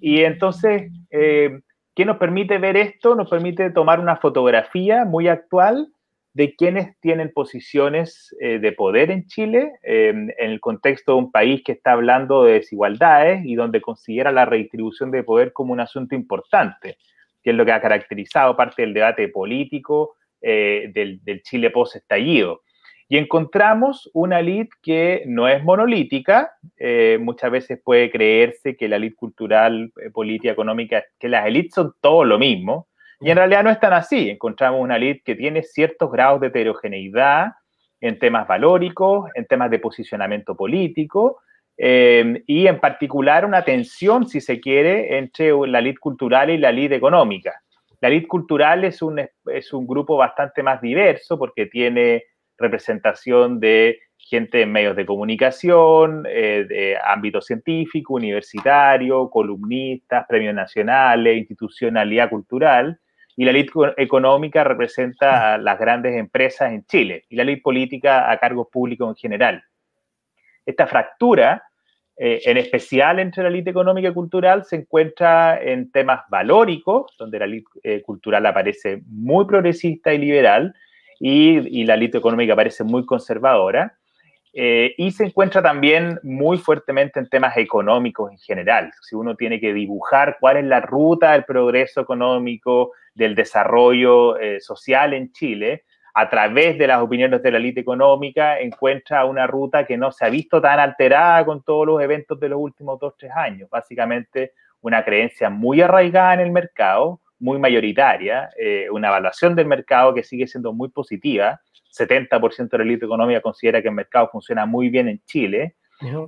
Y entonces, eh, ¿qué nos permite ver esto? Nos permite tomar una fotografía muy actual de quienes tienen posiciones eh, de poder en Chile, em, en el contexto de un país que está hablando de desigualdades y donde considera la redistribución de poder como un asunto importante, que es lo que ha caracterizado parte del debate político eh, del, Chile post-estallido. Y encontramos una elite que no es monolítica, eh, muchas veces puede creerse que la elite cultural, política, económica, que las élites son todo lo mismo, y en realidad no es tan así. Encontramos una elite que tiene ciertos grados de heterogeneidad en temas valóricos, en temas de posicionamiento político, eh, y en particular una tensión, si se quiere, entre la elite cultural y la elite económica. La elite cultural es un, es un grupo bastante más diverso porque tiene representación de gente en medios de comunicación, eh, de ámbito científico, universitario, columnistas, premios nacionales, institucionalidad cultural, y la elite económica representa a las grandes empresas en Chile y la elite política a cargos públicos en general. Esta fractura, eh, en especial entre la elite económica y cultural, se encuentra en temas valóricos, donde la elite eh, cultural aparece muy progresista y liberal y, la elite económica aparece muy conservadora. Eh, y se encuentra también muy fuertemente en temas económicos en general. Si uno tiene que dibujar cuál es la ruta del progreso económico, del desarrollo eh, social en Chile, a través de las opiniones de la élite económica, encuentra una ruta que no se ha visto tan alterada con todos los eventos de los últimos dos, tres años. Básicamente, una creencia muy arraigada en el mercado, muy mayoritaria, eh, una evaluación del mercado que sigue siendo muy positiva 70% de la élite económica considera que el mercado funciona muy bien en Chile,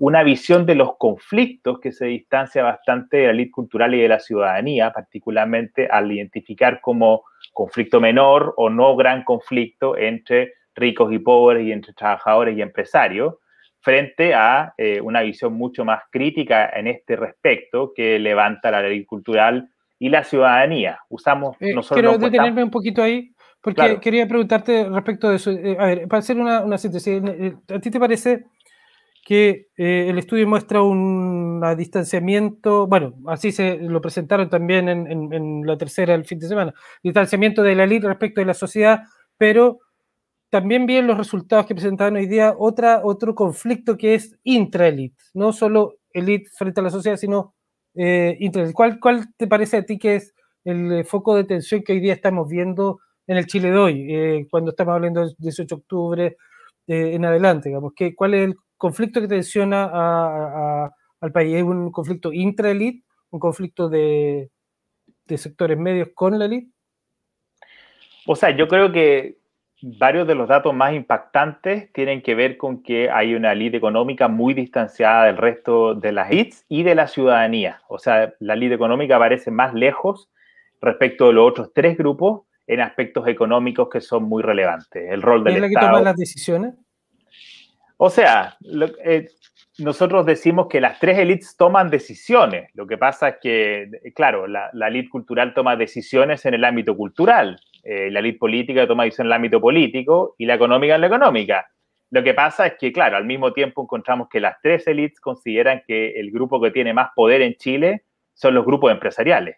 una visión de los conflictos que se distancia bastante de la élite cultural y de la ciudadanía, particularmente al identificar como conflicto menor o no gran conflicto entre ricos y pobres y entre trabajadores y empresarios, frente a eh, una visión mucho más crítica en este respecto que levanta la ley cultural y la ciudadanía. Usamos eh, quiero detenerme un poquito ahí porque quería preguntarte respecto de eso. Eh, a ver, para hacer una, una síntesis, ¿a ti te parece que eh, el estudio muestra un distanciamiento, bueno, así se lo presentaron también en, la tercera el fin de semana, distanciamiento de la élite respecto de la sociedad, pero también vi en los resultados que presentaban hoy día otra, otro conflicto que es intraelite, no solo elite frente a la sociedad, sino eh, intraelite. ¿Cuál, ¿Cuál te parece a ti que es el foco de tensión que hoy día estamos viendo en el Chile de hoy, eh, cuando estamos hablando del 18 de octubre eh, en adelante, digamos, que, ¿cuál es el conflicto que tensiona al país? ¿Es un conflicto intra-elite, un conflicto de, sectores medios con la elite? O sea, yo creo que varios de los datos más impactantes tienen que ver con que hay una elite económica muy distanciada del resto de las elites y de la ciudadanía. O sea, la elite económica aparece más lejos respecto de los otros tres grupos en aspectos económicos que son muy relevantes. El rol del ¿Es la que toma las decisiones? O sea, eh, nosotros decimos que las tres élites toman decisiones. Lo que pasa es que, claro, la, la élite cultural toma decisiones en el ámbito cultural, eh, la élite política toma decisiones en el ámbito político y la económica en la económica. Lo que pasa es que, claro, al mismo tiempo encontramos que las tres élites consideran que el grupo que tiene más poder en Chile son los grupos empresariales.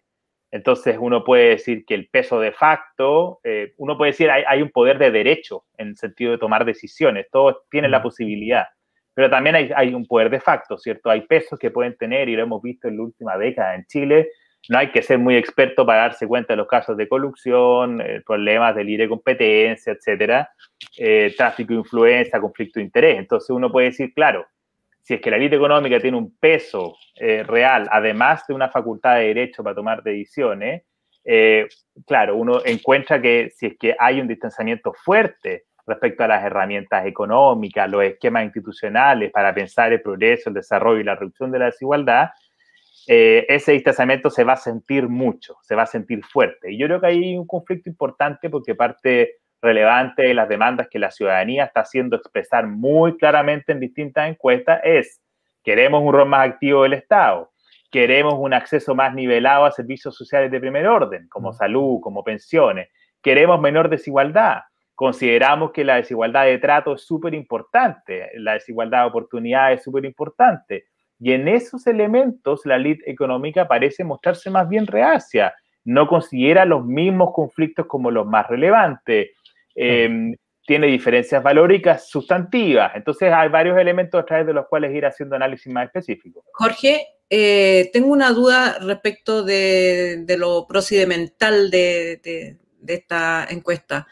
Entonces uno puede decir que el peso de facto, eh, uno puede decir hay, hay un poder de derecho en el sentido de tomar decisiones, todos tienen la posibilidad, pero también hay, hay, un poder de facto, ¿cierto? Hay pesos que pueden tener, y lo hemos visto en la última década en Chile, no hay que ser muy experto para darse cuenta de los casos de corrupción, eh, problemas de libre competencia, etcétera, eh, tráfico de influencia, conflicto de interés. Entonces uno puede decir, claro, si es que la élite económica tiene un peso eh, real, además de una facultad de derecho para tomar decisiones, claro, uno encuentra que si es que hay un distanciamiento fuerte respecto a las herramientas económicas, los esquemas institucionales para pensar el progreso, el desarrollo y la reducción de la desigualdad, eh, ese distanciamiento se va a sentir mucho, se va a sentir fuerte. Y yo creo que hay un conflicto importante porque parte relevante de las demandas que la ciudadanía está haciendo expresar muy claramente en distintas encuestas es, queremos un rol más activo del Estado, queremos un acceso más nivelado a servicios sociales de primer orden, como mm. salud, como pensiones, queremos menor desigualdad, consideramos que la desigualdad de trato es súper importante, la desigualdad de oportunidades es súper importante, y en esos elementos la elite económica parece mostrarse más bien reacia, no considera los mismos conflictos como los más relevantes, em, tiene diferencias valóricas sustantivas, entonces hay varios elementos a través de los cuales ir haciendo análisis más específicos. Jorge, eh, tengo una duda respecto de, lo procedimental de esta encuesta.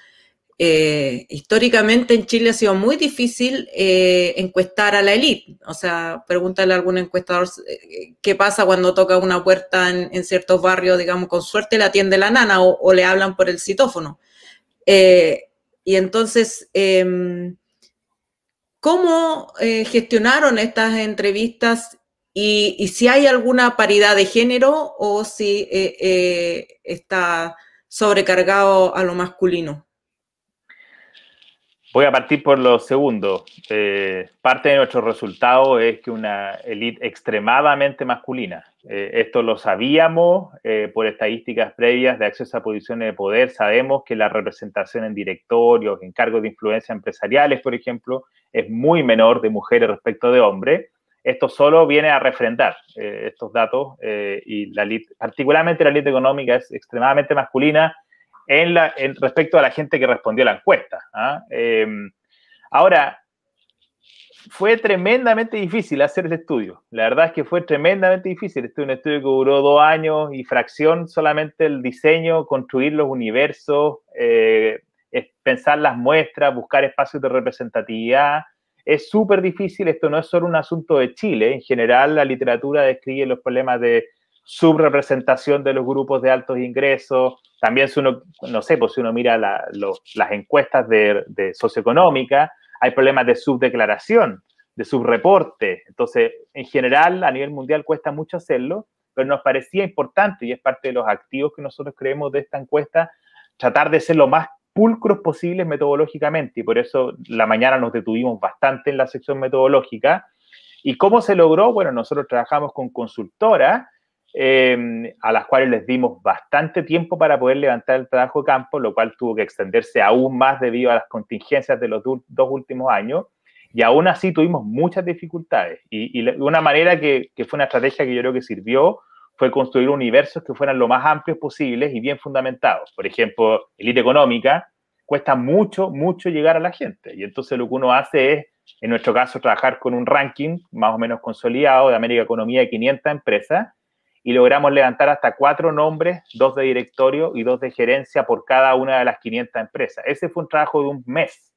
Eh, históricamente en Chile ha sido muy difícil eh, encuestar a la élite. O sea, pregúntale a algún encuestador eh, qué pasa cuando toca una puerta en, ciertos barrios, digamos, con suerte le atiende la nana o, le hablan por el citófono. Y entonces, em, ¿cómo gestionaron estas entrevistas y, y, si hay alguna paridad de género o si está sobrecargado a lo masculino? Voy a partir por lo segundo. Eh, parte de nuestro resultado es que una élite extremadamente masculina. Eh, esto lo sabíamos eh, por estadísticas previas de acceso a posiciones de poder. Sabemos que la representación en directorios, en cargos de influencia empresariales, por ejemplo, es muy menor de mujeres respecto de hombres. Esto solo viene a refrendar estos datos y la elite, particularmente la élite económica es extremadamente masculina en respecto a la gente que respondió a la encuesta. ¿ah? Em, ahora, fue tremendamente difícil hacer ese estudio. La verdad es que fue tremendamente difícil. Este es un estudio que duró dos años y fracción solamente el diseño, construir los universos, eh, pensar las muestras, buscar espacios de representatividad. Es súper difícil. Esto no es solo un asunto de Chile. En general, la literatura describe los problemas de subrepresentación de los grupos de altos ingresos. También si uno, no sé, pues si uno mira las encuestas de, socioeconómica, hay problemas de subdeclaración, de subreporte. Entonces, en general, a nivel mundial cuesta mucho hacerlo, pero nos parecía importante y es parte de los activos que nosotros creemos de esta encuesta, tratar de ser lo más pulcros posibles metodológicamente y por eso la mañana nos detuvimos bastante en la sección metodológica. ¿Y cómo se logró? Bueno, nosotros trabajamos con consultoras Em, a las cuales les dimos bastante tiempo para poder levantar el trabajo de campo, lo cual tuvo que extenderse aún más debido a las contingencias de los dos últimos años. Y aún así tuvimos muchas dificultades. Y, una manera que, fue una estrategia que yo creo que sirvió fue construir universos que fueran lo más amplios posibles y bien fundamentados. Por ejemplo, elite económica cuesta mucho, mucho llegar a la gente. Y entonces lo que uno hace es, en nuestro caso, trabajar con un ranking más o menos consolidado de América Economía de 500 empresas y logramos levantar hasta cuatro nombres, dos de directorio y dos de gerencia por cada una de las 500 empresas. Ese fue un trabajo de un mes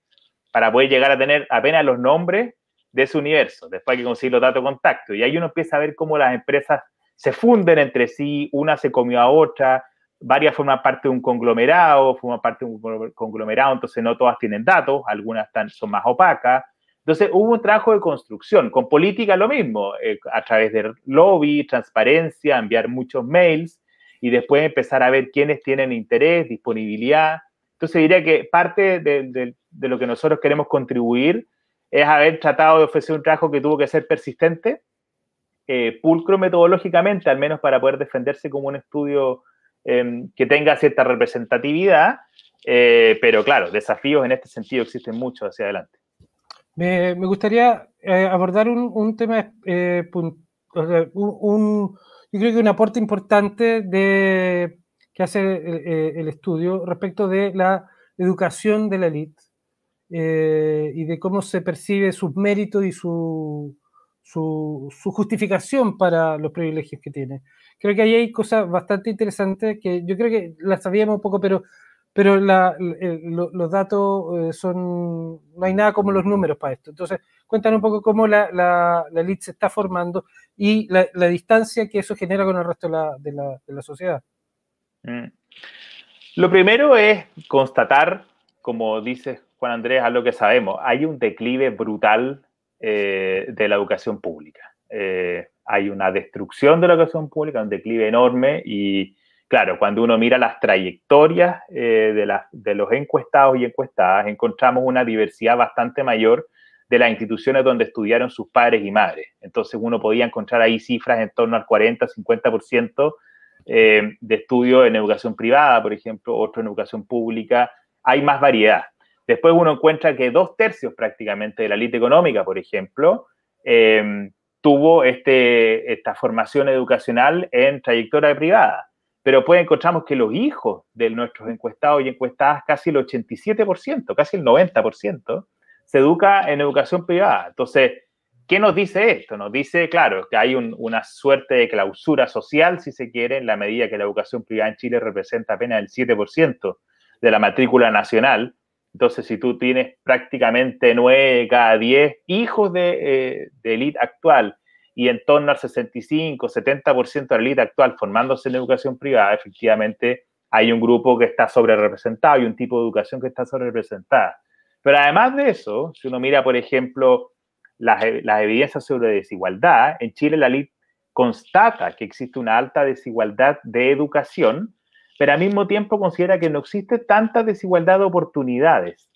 para poder llegar a tener apenas los nombres de ese universo. Después hay que conseguir los datos de contacto. Y ahí uno empieza a ver cómo las empresas se funden entre sí, una se comió a otra, varias forman parte de un conglomerado, forman parte de un conglomerado, entonces no todas tienen datos, algunas están, son más opacas, entonces hubo un trabajo de construcción, con política lo mismo, eh, a través de lobby, transparencia, enviar muchos mails y después empezar a ver quiénes tienen interés, disponibilidad. Entonces diría que parte de, lo que nosotros queremos contribuir es haber tratado de ofrecer un trabajo que tuvo que ser persistente, eh, pulcro metodológicamente, al menos para poder defenderse como un estudio em, que tenga cierta representatividad, eh, pero claro, desafíos en este sentido existen muchos hacia adelante. Me, gustaría eh, abordar un, tema, eh, un, yo creo que un aporte importante de, que hace eh, el, estudio respecto de la educación de la élite y de cómo se percibe sus méritos y su, su, justificación para los privilegios que tiene. creo que ahí hay cosas bastante interesantes que yo creo que las sabíamos un poco, pero, pero los datos eh, son, no hay nada como los números para esto. Entonces, cuéntanos un poco cómo la, la, elite se está formando y la, distancia que eso genera con el resto de la, sociedad. Mm. Lo primero es constatar, como dice Juan Andrés, algo que sabemos, hay un declive brutal eh, de la educación pública. Eh, hay una destrucción de la educación pública, un declive enorme y claro, cuando uno mira las trayectorias eh, de, los encuestados y encuestadas, encontramos una diversidad bastante mayor de las instituciones donde estudiaron sus padres y madres. Entonces uno podía encontrar ahí cifras en torno al 40, 50% eh, de estudio en educación privada, por ejemplo, otro en educación pública. Hay más variedad. Después uno encuentra que dos tercios prácticamente de la élite económica, por ejemplo, eh, tuvo este, esta formación educacional en trayectoria privada. Pero pues encontramos que los hijos de nuestros encuestados y encuestadas, casi el 87%, casi el 90%, se educa en educación privada. Entonces, ¿qué nos dice esto? Nos dice, claro, que hay una suerte de clausura social, si se quiere, en la medida que la educación privada en Chile representa apenas el 7% de la matrícula nacional. Entonces, si tú tienes prácticamente 9 cada 10 hijos de, eh, de actual y en torno al 65, 70% de la élite actual formándose en educación privada, efectivamente hay un grupo que está sobre representado y un tipo de educación que está sobre representada. Pero además de eso, si uno mira, por ejemplo, las, las evidencias sobre desigualdad, en Chile la LID constata que existe una alta desigualdad de educación, pero al mismo tiempo considera que no existe tanta desigualdad de oportunidades.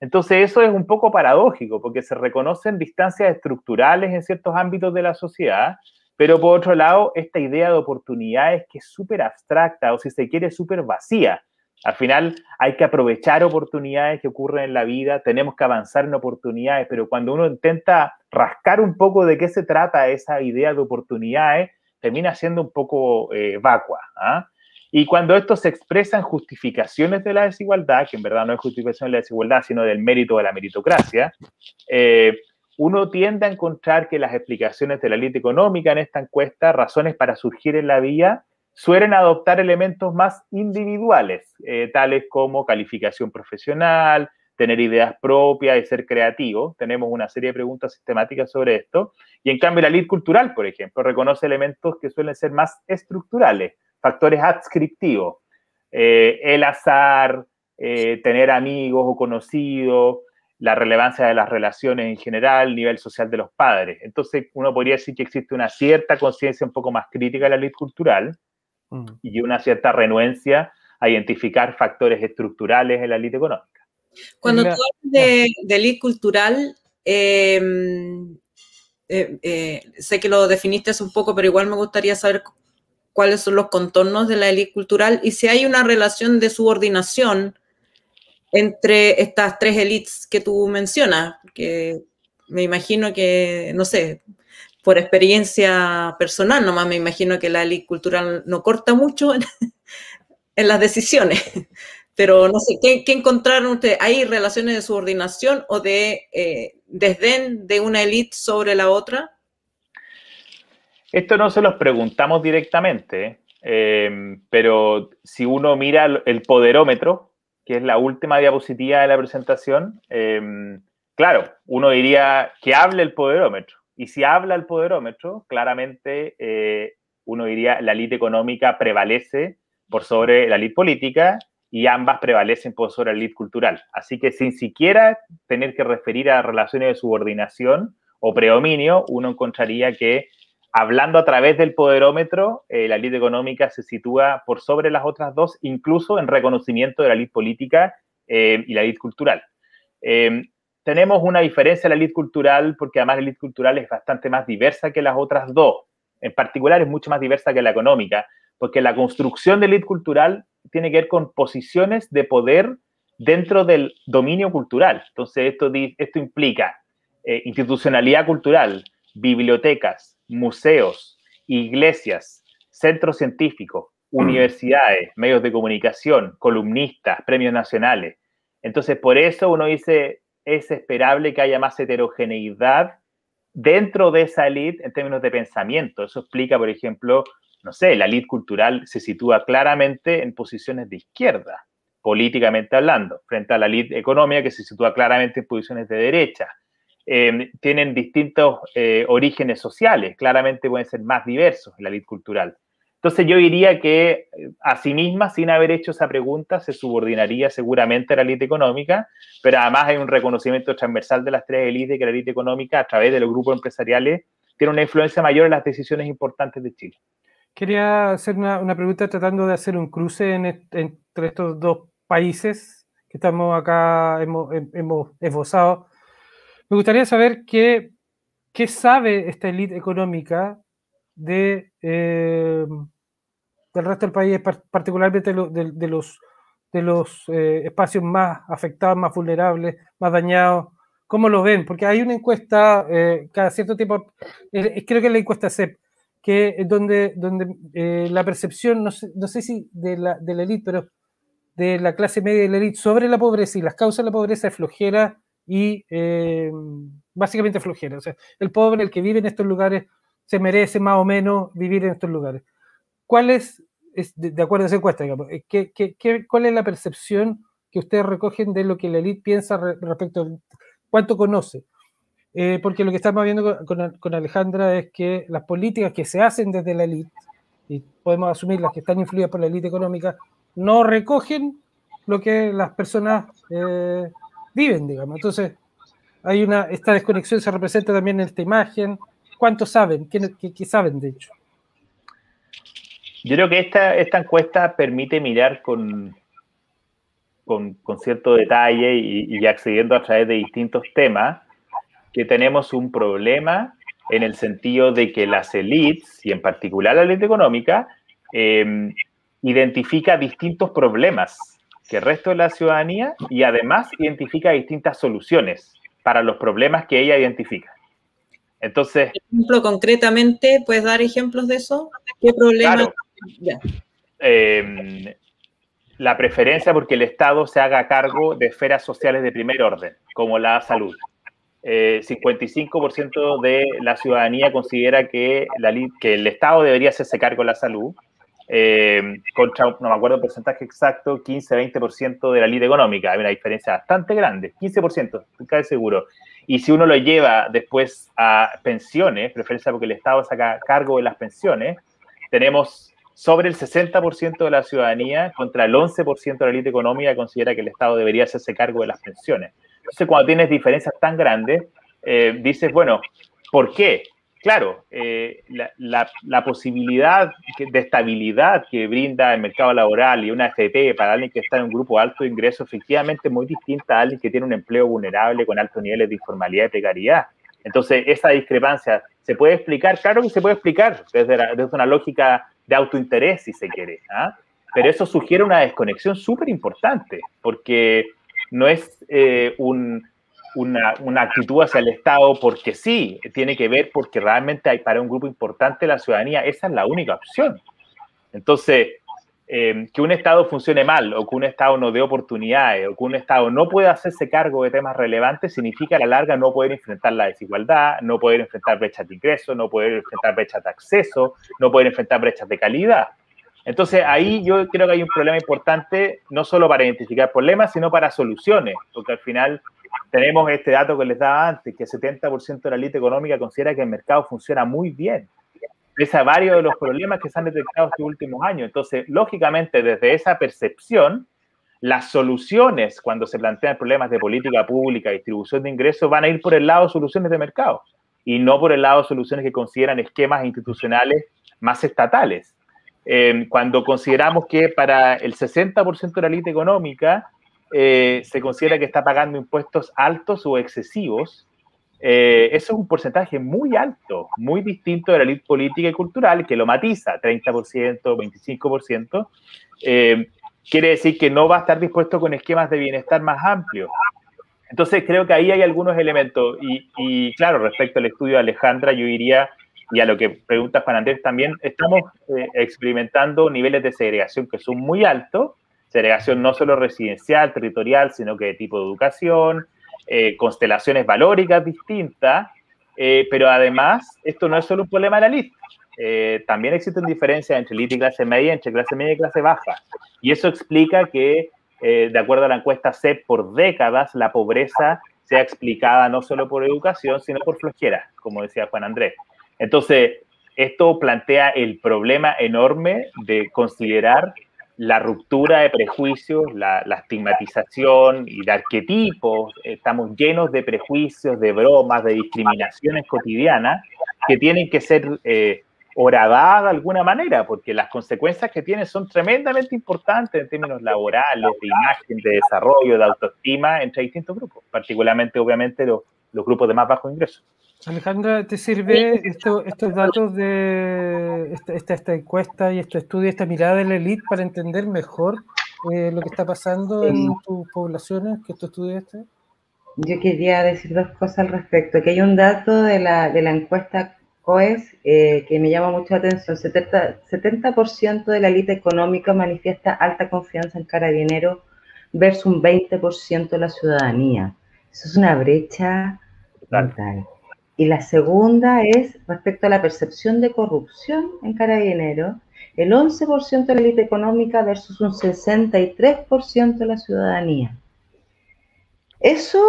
Entonces eso es un poco paradójico, porque se reconocen distancias estructurales en ciertos ámbitos de la sociedad, pero por otro lado, esta idea de oportunidades que es súper abstracta o si se quiere súper vacía. Al final hay que aprovechar oportunidades que ocurren en la vida, tenemos que avanzar en oportunidades, pero cuando uno intenta rascar un poco de qué se trata esa idea de oportunidades, termina siendo un poco eh, vacua. ¿ah? Y cuando esto se expresa en justificaciones de la desigualdad, que en verdad no es justificación de la desigualdad, sino del mérito de la meritocracia, eh, uno tiende a encontrar que las explicaciones de la élite económica en esta encuesta, razones para surgir en la vida, suelen adoptar elementos más individuales, eh, tales como calificación profesional, tener ideas propias y ser creativo. Tenemos una serie de preguntas sistemáticas sobre esto. Y en cambio, la élite cultural, por ejemplo, reconoce elementos que suelen ser más estructurales, factores adscriptivos, eh, el azar, eh, tener amigos o conocidos, la relevancia de las relaciones en general, el nivel social de los padres. Entonces, uno podría decir que existe una cierta conciencia un poco más crítica de la ley cultural y una cierta renuencia a identificar factores estructurales en la ley económica. Cuando tú hablas de, de cultural, em, eh, sé que lo definiste hace un poco, pero igual me gustaría saber cuáles son los contornos de la élite cultural y si hay una relación de subordinación entre estas tres élites que tú mencionas, que me imagino que, no sé, por experiencia personal nomás, me imagino que la élite cultural no corta mucho en, <laughs> las decisiones, pero no sé, ¿qué, encontraron ustedes? ¿Hay relaciones de subordinación o de eh, desdén de una élite sobre la otra? Esto no se los preguntamos directamente, eh, pero si uno mira el poderómetro, que es la última diapositiva de la presentación, eh, claro, uno diría que hable el poderómetro. Y si habla el poderómetro, claramente eh, uno diría la elite económica prevalece por sobre la elite política y ambas prevalecen por sobre la elite cultural. Así que sin siquiera tener que referir a relaciones de subordinación o predominio, uno encontraría que hablando a través del poderómetro, eh, la élite económica se sitúa por sobre las otras dos, incluso en reconocimiento de la élite política eh, y la élite cultural. Eh, tenemos una diferencia en la élite cultural porque además la élite cultural es bastante más diversa que las otras dos. En particular es mucho más diversa que la económica, porque la construcción de la élite cultural tiene que ver con posiciones de poder dentro del dominio cultural. Entonces, esto, esto implica institucionalidad cultural, bibliotecas, museos, iglesias, centros científicos, mm. universidades, medios de comunicación, columnistas, premios nacionales. Entonces, por eso uno dice, es esperable que haya más heterogeneidad dentro de esa élite en términos de pensamiento. Eso explica, por ejemplo, no sé, la élite cultural se sitúa claramente en posiciones de izquierda, políticamente hablando, frente a la élite económica que se sitúa claramente en posiciones de derecha. Eh, tienen distintos eh, orígenes sociales, claramente pueden ser más diversos en la élite cultural. Entonces yo diría que eh, a sí misma, sin haber hecho esa pregunta, se subordinaría seguramente a la élite económica, pero además hay un reconocimiento transversal de las tres élites que la élite económica, a través de los grupos empresariales, tiene una influencia mayor en las decisiones importantes de Chile. Quería hacer una, pregunta tratando de hacer un cruce entre estos dos países que estamos acá, hemos, hemos esbozado. Me gustaría saber qué, qué sabe esta élite económica de, eh, del resto del país, particularmente de, los, de los eh, espacios más afectados, más vulnerables, más dañados. ¿Cómo lo ven? Porque hay una encuesta eh, cada cierto tiempo, creo que es la encuesta CEP, que es donde, donde la percepción, no sé, no sé si de la, de la élite, pero de la clase media y la élite sobre la pobreza y las causas de la pobreza es flojera y básicamente flojera. O sea, el pobre, el que vive en estos lugares, se merece más o menos vivir en estos lugares. ¿Cuál es, de acuerdo a esa encuesta, digamos, eh, ¿qué, qué, cuál es la percepción que ustedes recogen de lo que la élite piensa respecto a cuánto conoce? Eh, porque lo que estamos viendo con, Alejandra es que las políticas que se hacen desde la élite, y podemos asumir las que están influidas por la élite económica, no recogen lo que las personas eh, viven, digamos. Entonces, hay una, esta desconexión se representa también en esta imagen, ¿Cuántos saben? ¿Qué, saben, de hecho? Yo creo que esta, esta encuesta permite mirar con, con, cierto detalle y, accediendo a través de distintos temas que tenemos un problema en el sentido de que las élites, y en particular la élite económica, em, identifica distintos problemas que el resto de la ciudadanía y además identifica distintas soluciones para los problemas que ella identifica. Entonces. ejemplo, concretamente, ¿puedes dar ejemplos de eso? ¿Qué problema? Em, la preferencia porque el Estado se haga cargo de esferas sociales de primer orden, como la salud. 55% eh, de la ciudadanía considera que, la, que, el Estado debería hacerse cargo de la salud, em, contra, no me acuerdo el porcentaje exacto, 15-20% de la ley económica. Hay una diferencia bastante grande, 15%, estoy seguro. Y si uno lo lleva después a pensiones, preferencia porque el Estado saca cargo de las pensiones, tenemos sobre el 60% de la ciudadanía contra el 11% de la élite económica que considera que el Estado debería hacerse cargo de las pensiones. Entonces, cuando tienes diferencias tan grandes, eh, dices, bueno, ¿por qué? Claro, eh, la, posibilidad de estabilidad que brinda el mercado laboral y una FP para alguien que está en un grupo alto de ingresos efectivamente muy distinta a alguien que tiene un empleo vulnerable con altos niveles de informalidad y precariedad. Entonces, esa discrepancia se puede explicar, claro que se puede explicar desde, desde una lógica de autointerés, si se quiere, ¿ah? pero eso sugiere una desconexión súper importante, porque no es eh, un una, una, actitud hacia el Estado porque sí, tiene que ver porque realmente hay para un grupo importante de la ciudadanía, esa es la única opción. Entonces, eh, que un Estado funcione mal o que un Estado no dé oportunidades o que un Estado no pueda hacerse cargo de temas relevantes significa a la larga no poder enfrentar la desigualdad, no poder enfrentar brechas de ingreso, no poder enfrentar brechas de acceso, no poder enfrentar brechas de calidad. Entonces ahí yo creo que hay un problema importante, no solo para identificar problemas, sino para soluciones, porque al final tenemos este dato que les daba antes, que el 70% de la élite económica considera que el mercado funciona muy bien, pese a varios de los problemas que se han detectado estos últimos años. Entonces, lógicamente, desde esa percepción, las soluciones cuando se plantean problemas de política pública, distribución de ingresos, van a ir por el lado de soluciones de mercado y no por el lado de soluciones que consideran esquemas institucionales más estatales. Eh, cuando consideramos que para el 60% de la élite económica, eh, se considera que está pagando impuestos altos o excesivos, eh, eso es un porcentaje muy alto, muy distinto de la élite política y cultural, que lo matiza, 30%, 25%. Eh, quiere decir que no va a estar dispuesto con esquemas de bienestar más amplios. Entonces, creo que ahí hay algunos elementos. Y, claro, respecto al estudio de Alejandra, yo diría, y a lo que pregunta Juan Andrés también, estamos experimentando niveles de segregación que son muy altos segregación no solo residencial, territorial, sino que de tipo de educación, eh, constelaciones valóricas distintas, eh, pero además esto no es solo un problema de la lista, eh, también existen diferencias entre élite y clase media, entre clase media y clase baja. Y eso explica que, eh, de acuerdo a la encuesta CEP, por décadas la pobreza sea explicada no solo por educación, sino por flojera, como decía Juan Andrés. Entonces, esto plantea el problema enorme de considerar la ruptura de prejuicios, la, estigmatización y de arquetipos. Estamos llenos de prejuicios, de bromas, de discriminaciones cotidianas que tienen que ser eh, horadadas de alguna manera, porque las consecuencias que tienen son tremendamente importantes en términos laborales, de imagen, de desarrollo, de autoestima entre distintos grupos, particularmente, obviamente, los, los grupos de más bajo ingreso. Alejandra, ¿te sirve estos datos de esta, esta, encuesta y este estudio, esta mirada de la élite para entender mejor eh, lo que está pasando en tus poblaciones que tú estudiaste? Yo quería decir dos cosas al respecto. Que hay un dato de la, de la encuesta COES eh, que me llama mucho la atención. 70%, 70 de la élite económica manifiesta alta confianza en Carabinero versus un 20% de la ciudadanía. Eso es una brecha brutal. Y la segunda es respecto a la percepción de corrupción en Carabinero, el 11% de la élite económica versus un 63% de la ciudadanía. Eso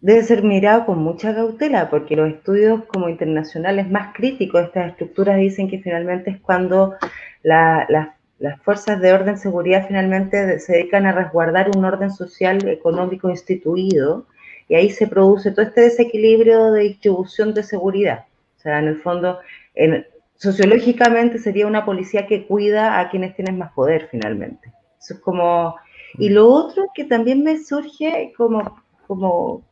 debe ser mirado con mucha cautela porque los estudios como internacionales más críticos de estas estructuras dicen que finalmente es cuando las fuerzas de orden seguridad finalmente se dedican a resguardar un orden social económico instituido y ahí se produce todo este desequilibrio de distribución de seguridad. O sea, en el fondo, sociológicamente sería una policía que cuida a quienes tienen más poder finalmente. Eso es como... Y lo otro que también me surge como, como,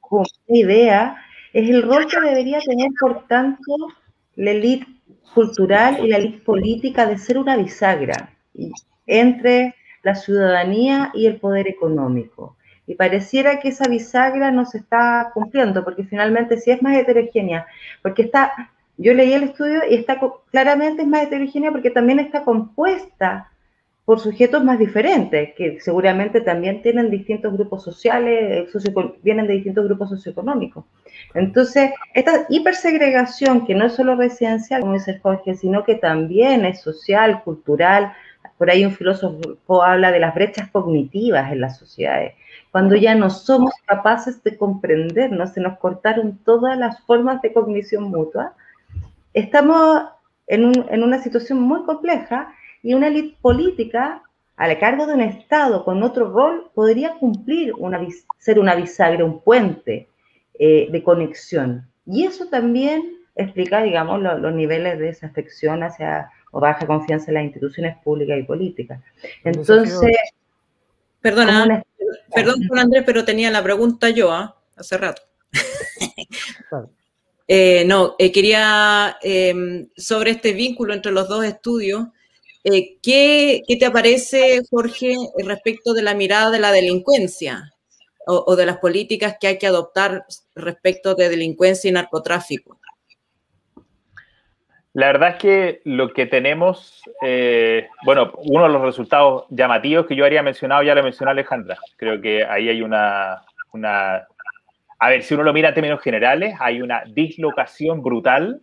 como idea es el rol que debería tener, por tanto, la élite cultural y la élite política de ser una bisagra entre la ciudadanía y el poder económico. Y pareciera que esa bisagra no se está cumpliendo, porque finalmente sí es más heterogénea, porque está, yo leí el estudio y está claramente es más heterogénea porque también está compuesta por sujetos más diferentes, que seguramente también tienen distintos grupos sociales, vienen de distintos grupos socioeconómicos. Entonces, esta hipersegregación, que no es solo residencial, como dice Jorge, sino que también es social, cultural, por ahí un filósofo habla de las brechas cognitivas en las sociedades cuando ya no somos capaces de comprendernos, se nos cortaron todas las formas de cognición mutua, estamos en, una situación muy compleja y una élite política a la cargo de un Estado con otro rol podría cumplir, una, ser una bisagra, un puente eh, de conexión. Y eso también explica, digamos, los niveles de desafección hacia o baja confianza en las instituciones públicas y políticas. Entonces, Perdona, perdón, Juan Andrés, pero tenía la pregunta yo ¿ah? hace rato. <laughs> Eh, no, eh, quería, em, sobre este vínculo entre los dos estudios, eh, ¿qué, te aparece, Jorge, respecto de la mirada de la delincuencia o, de las políticas que hay que adoptar respecto de delincuencia y narcotráfico? La verdad es que lo que tenemos, eh, bueno, uno de los resultados llamativos que yo habría mencionado, ya lo mencionó Alejandra. Creo que ahí hay una, una, a ver, si uno lo mira en términos generales, hay una dislocación brutal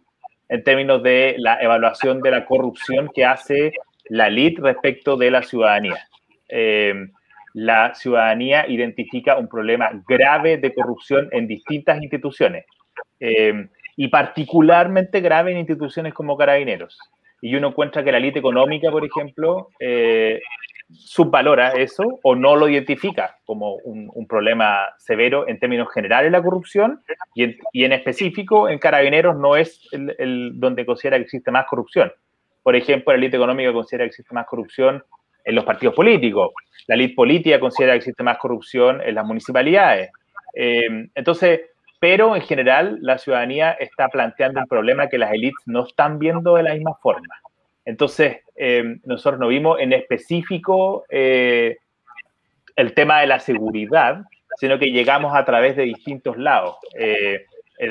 en términos de la evaluación de la corrupción que hace la LID respecto de la ciudadanía. Eh, la ciudadanía identifica un problema grave de corrupción en distintas instituciones. Eh, y particularmente grave en instituciones como carabineros. Y uno encuentra que la élite económica, por ejemplo, eh, subvalora eso o no lo identifica como un, problema severo en términos generales la corrupción y en, y en específico en carabineros no es el, donde considera que existe más corrupción. Por ejemplo, la élite económica considera que existe más corrupción en los partidos políticos, la élite política considera que existe más corrupción en las municipalidades. Eh, entonces, pero en general la ciudadanía está planteando un problema que las élites no están viendo de la misma forma. Entonces, eh, nosotros no vimos en específico eh, el tema de la seguridad, sino que llegamos a través de distintos lados, eh,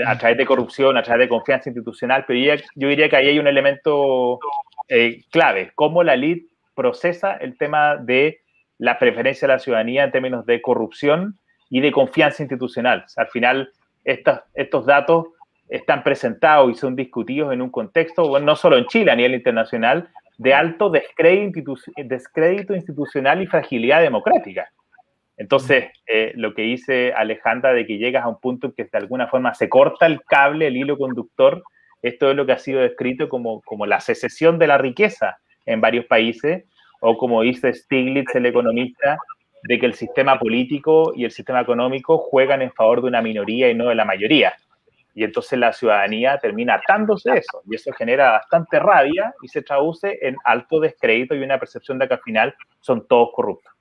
a través de corrupción, a través de confianza institucional, pero yo, diría que ahí hay un elemento clave, cómo la élite procesa el tema de la preferencia de la ciudadanía en términos de corrupción y de confianza institucional. al final, estos datos están presentados y son discutidos en un contexto, bueno, no solo en Chile, a nivel internacional, de alto descrédito, institucional y fragilidad democrática. Entonces, eh, lo que dice Alejandra de que llegas a un punto que de alguna forma se corta el cable, el hilo conductor, esto es lo que ha sido descrito como, como la secesión de la riqueza en varios países, o como dice Stiglitz, el economista, de que el sistema político y el sistema económico juegan en favor de una minoría y no de la mayoría. Y entonces la ciudadanía termina atándose eso, y eso genera bastante rabia y se traduce en alto descrédito y una percepción de que al final son todos corruptos.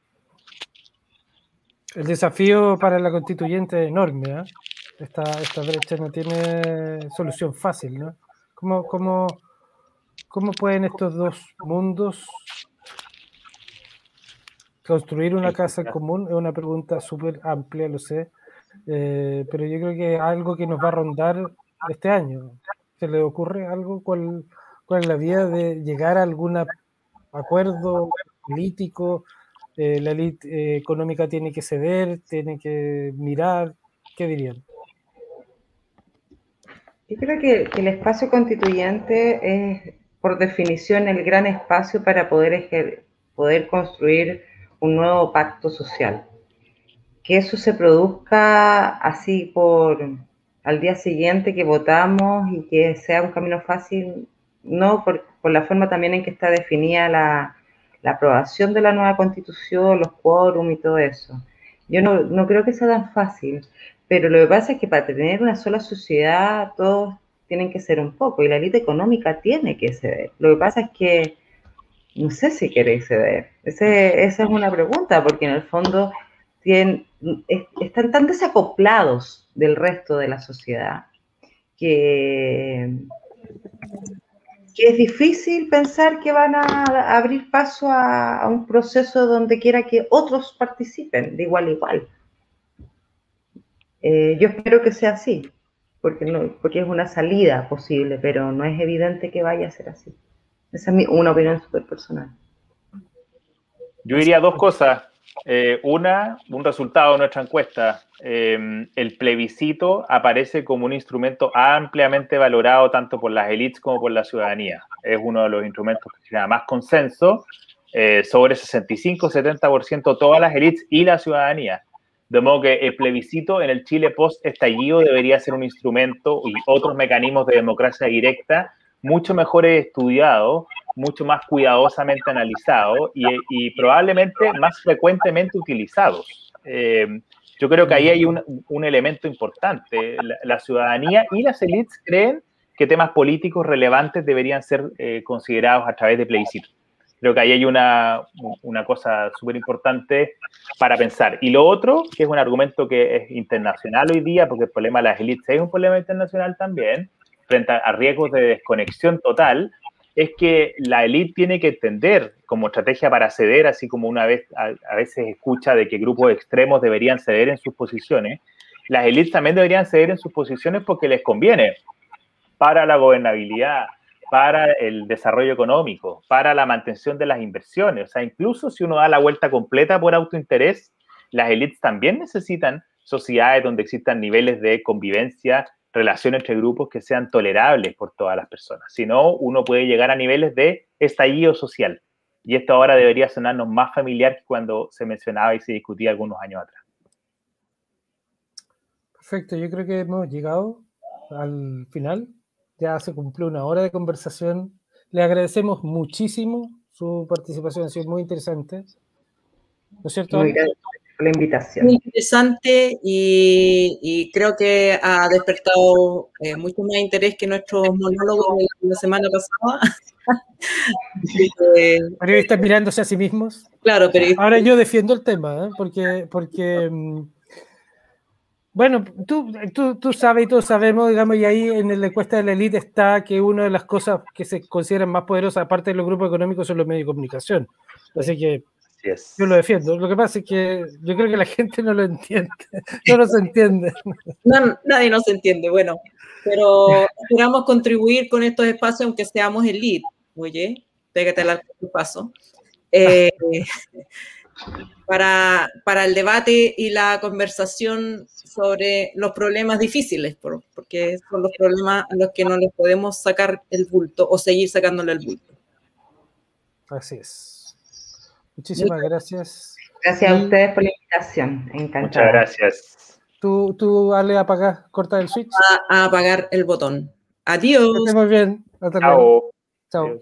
El desafío para la constituyente es enorme. ¿eh? Esta, esta brecha no tiene solución fácil. ¿no? ¿Cómo, cómo, cómo pueden estos dos mundos construir una casa en común? Es una pregunta súper amplia, lo sé. Eh, pero yo creo que es algo que nos va a rondar este año. ¿Se le ocurre algo? ¿Cuál, cuál es la vía de llegar a algún acuerdo político? Eh, la élite eh, económica tiene que ceder, tiene que mirar, ¿qué dirían? Yo creo que, el espacio constituyente es, por definición, el gran espacio para poder, poder construir un nuevo pacto social. Que eso se produzca así por al día siguiente que votamos y que sea un camino fácil, no por, por la forma también en que está definida la, la aprobación de la nueva constitución, los quórum y todo eso. Yo no, creo que sea tan fácil, pero lo que pasa es que para tener una sola sociedad todos tienen que ser un poco y la élite económica tiene que ceder. Lo que pasa es que no sé si quiere ceder. esa es una pregunta, porque en el fondo tienen, están tan desacoplados del resto de la sociedad que es difícil pensar que van a abrir paso a, un proceso donde quiera que otros participen de igual a igual. Eh, yo espero que sea así, porque, no, porque es una salida posible, pero no es evidente que vaya a ser así. Esa es una opinión súper personal. Yo diría dos cosas. Eh, una, un resultado de nuestra encuesta. Em, el plebiscito aparece como un instrumento ampliamente valorado tanto por las élites como por la ciudadanía. Es uno de los instrumentos que genera más consenso, eh, sobre 65-70% todas las élites y la ciudadanía. De modo que el plebiscito en el Chile post-estallido debería ser un instrumento y otros mecanismos de democracia directa mucho mejor estudiados mucho más cuidadosamente analizados y, probablemente más frecuentemente utilizados. Eh, yo creo que ahí hay un, elemento importante. La, ciudadanía y las élites creen que temas políticos relevantes deberían ser eh, considerados a través de plebiscito. Creo que ahí hay una, una cosa súper importante para pensar. Y lo otro, que es un argumento que es internacional hoy día, porque el problema de las élites es un problema internacional también, frente a riesgos de desconexión total, es que la élite tiene que entender como estrategia para ceder, así como una vez a, veces escucha de que grupos extremos deberían ceder en sus posiciones, las élites también deberían ceder en sus posiciones porque les conviene para la gobernabilidad, para el desarrollo económico, para la mantención de las inversiones. O sea, incluso si uno da la vuelta completa por autointerés, las élites también necesitan sociedades donde existan niveles de convivencia relación entre grupos que sean tolerables por todas las personas. Si no, uno puede llegar a niveles de estallido social. Y esto ahora debería sonarnos más familiar que cuando se mencionaba y se discutía algunos años atrás. Perfecto, yo creo que hemos llegado al final. Ya se cumplió una hora de conversación. Le agradecemos muchísimo su participación, ha sido muy interesante. ¿No es cierto? La invitación. Muy interesante y, creo que ha despertado eh, mucho más interés que nuestros monólogos de la semana pasada. <laughs> periodistas mirándose a sí mismos. Claro, pero Ahora yo defiendo el tema, ¿eh? porque, porque mm, bueno, tú, tú, tú, sabes y todos sabemos, digamos, y ahí en la encuesta de la élite está que una de las cosas que se consideran más poderosas, aparte de los grupos económicos, son los medios de comunicación. Así que yo lo defiendo. Lo que pasa es que yo creo que la gente no lo entiende. No nos entiende. nadie nos entiende. Bueno, pero esperamos contribuir con estos espacios, aunque seamos el lead. Oye, pégate al paso. Eh, para, para el debate y la conversación sobre los problemas difíciles, porque son los problemas a los que no les podemos sacar el bulto o seguir sacándole el bulto. Así es. Muchísimas gracias. Gracias a ustedes por la invitación. Encantada. Muchas gracias. Tú, tú Ale, apagar, corta el switch. A, apagar el botón. Adiós. Que muy bien. Hasta luego. Chao.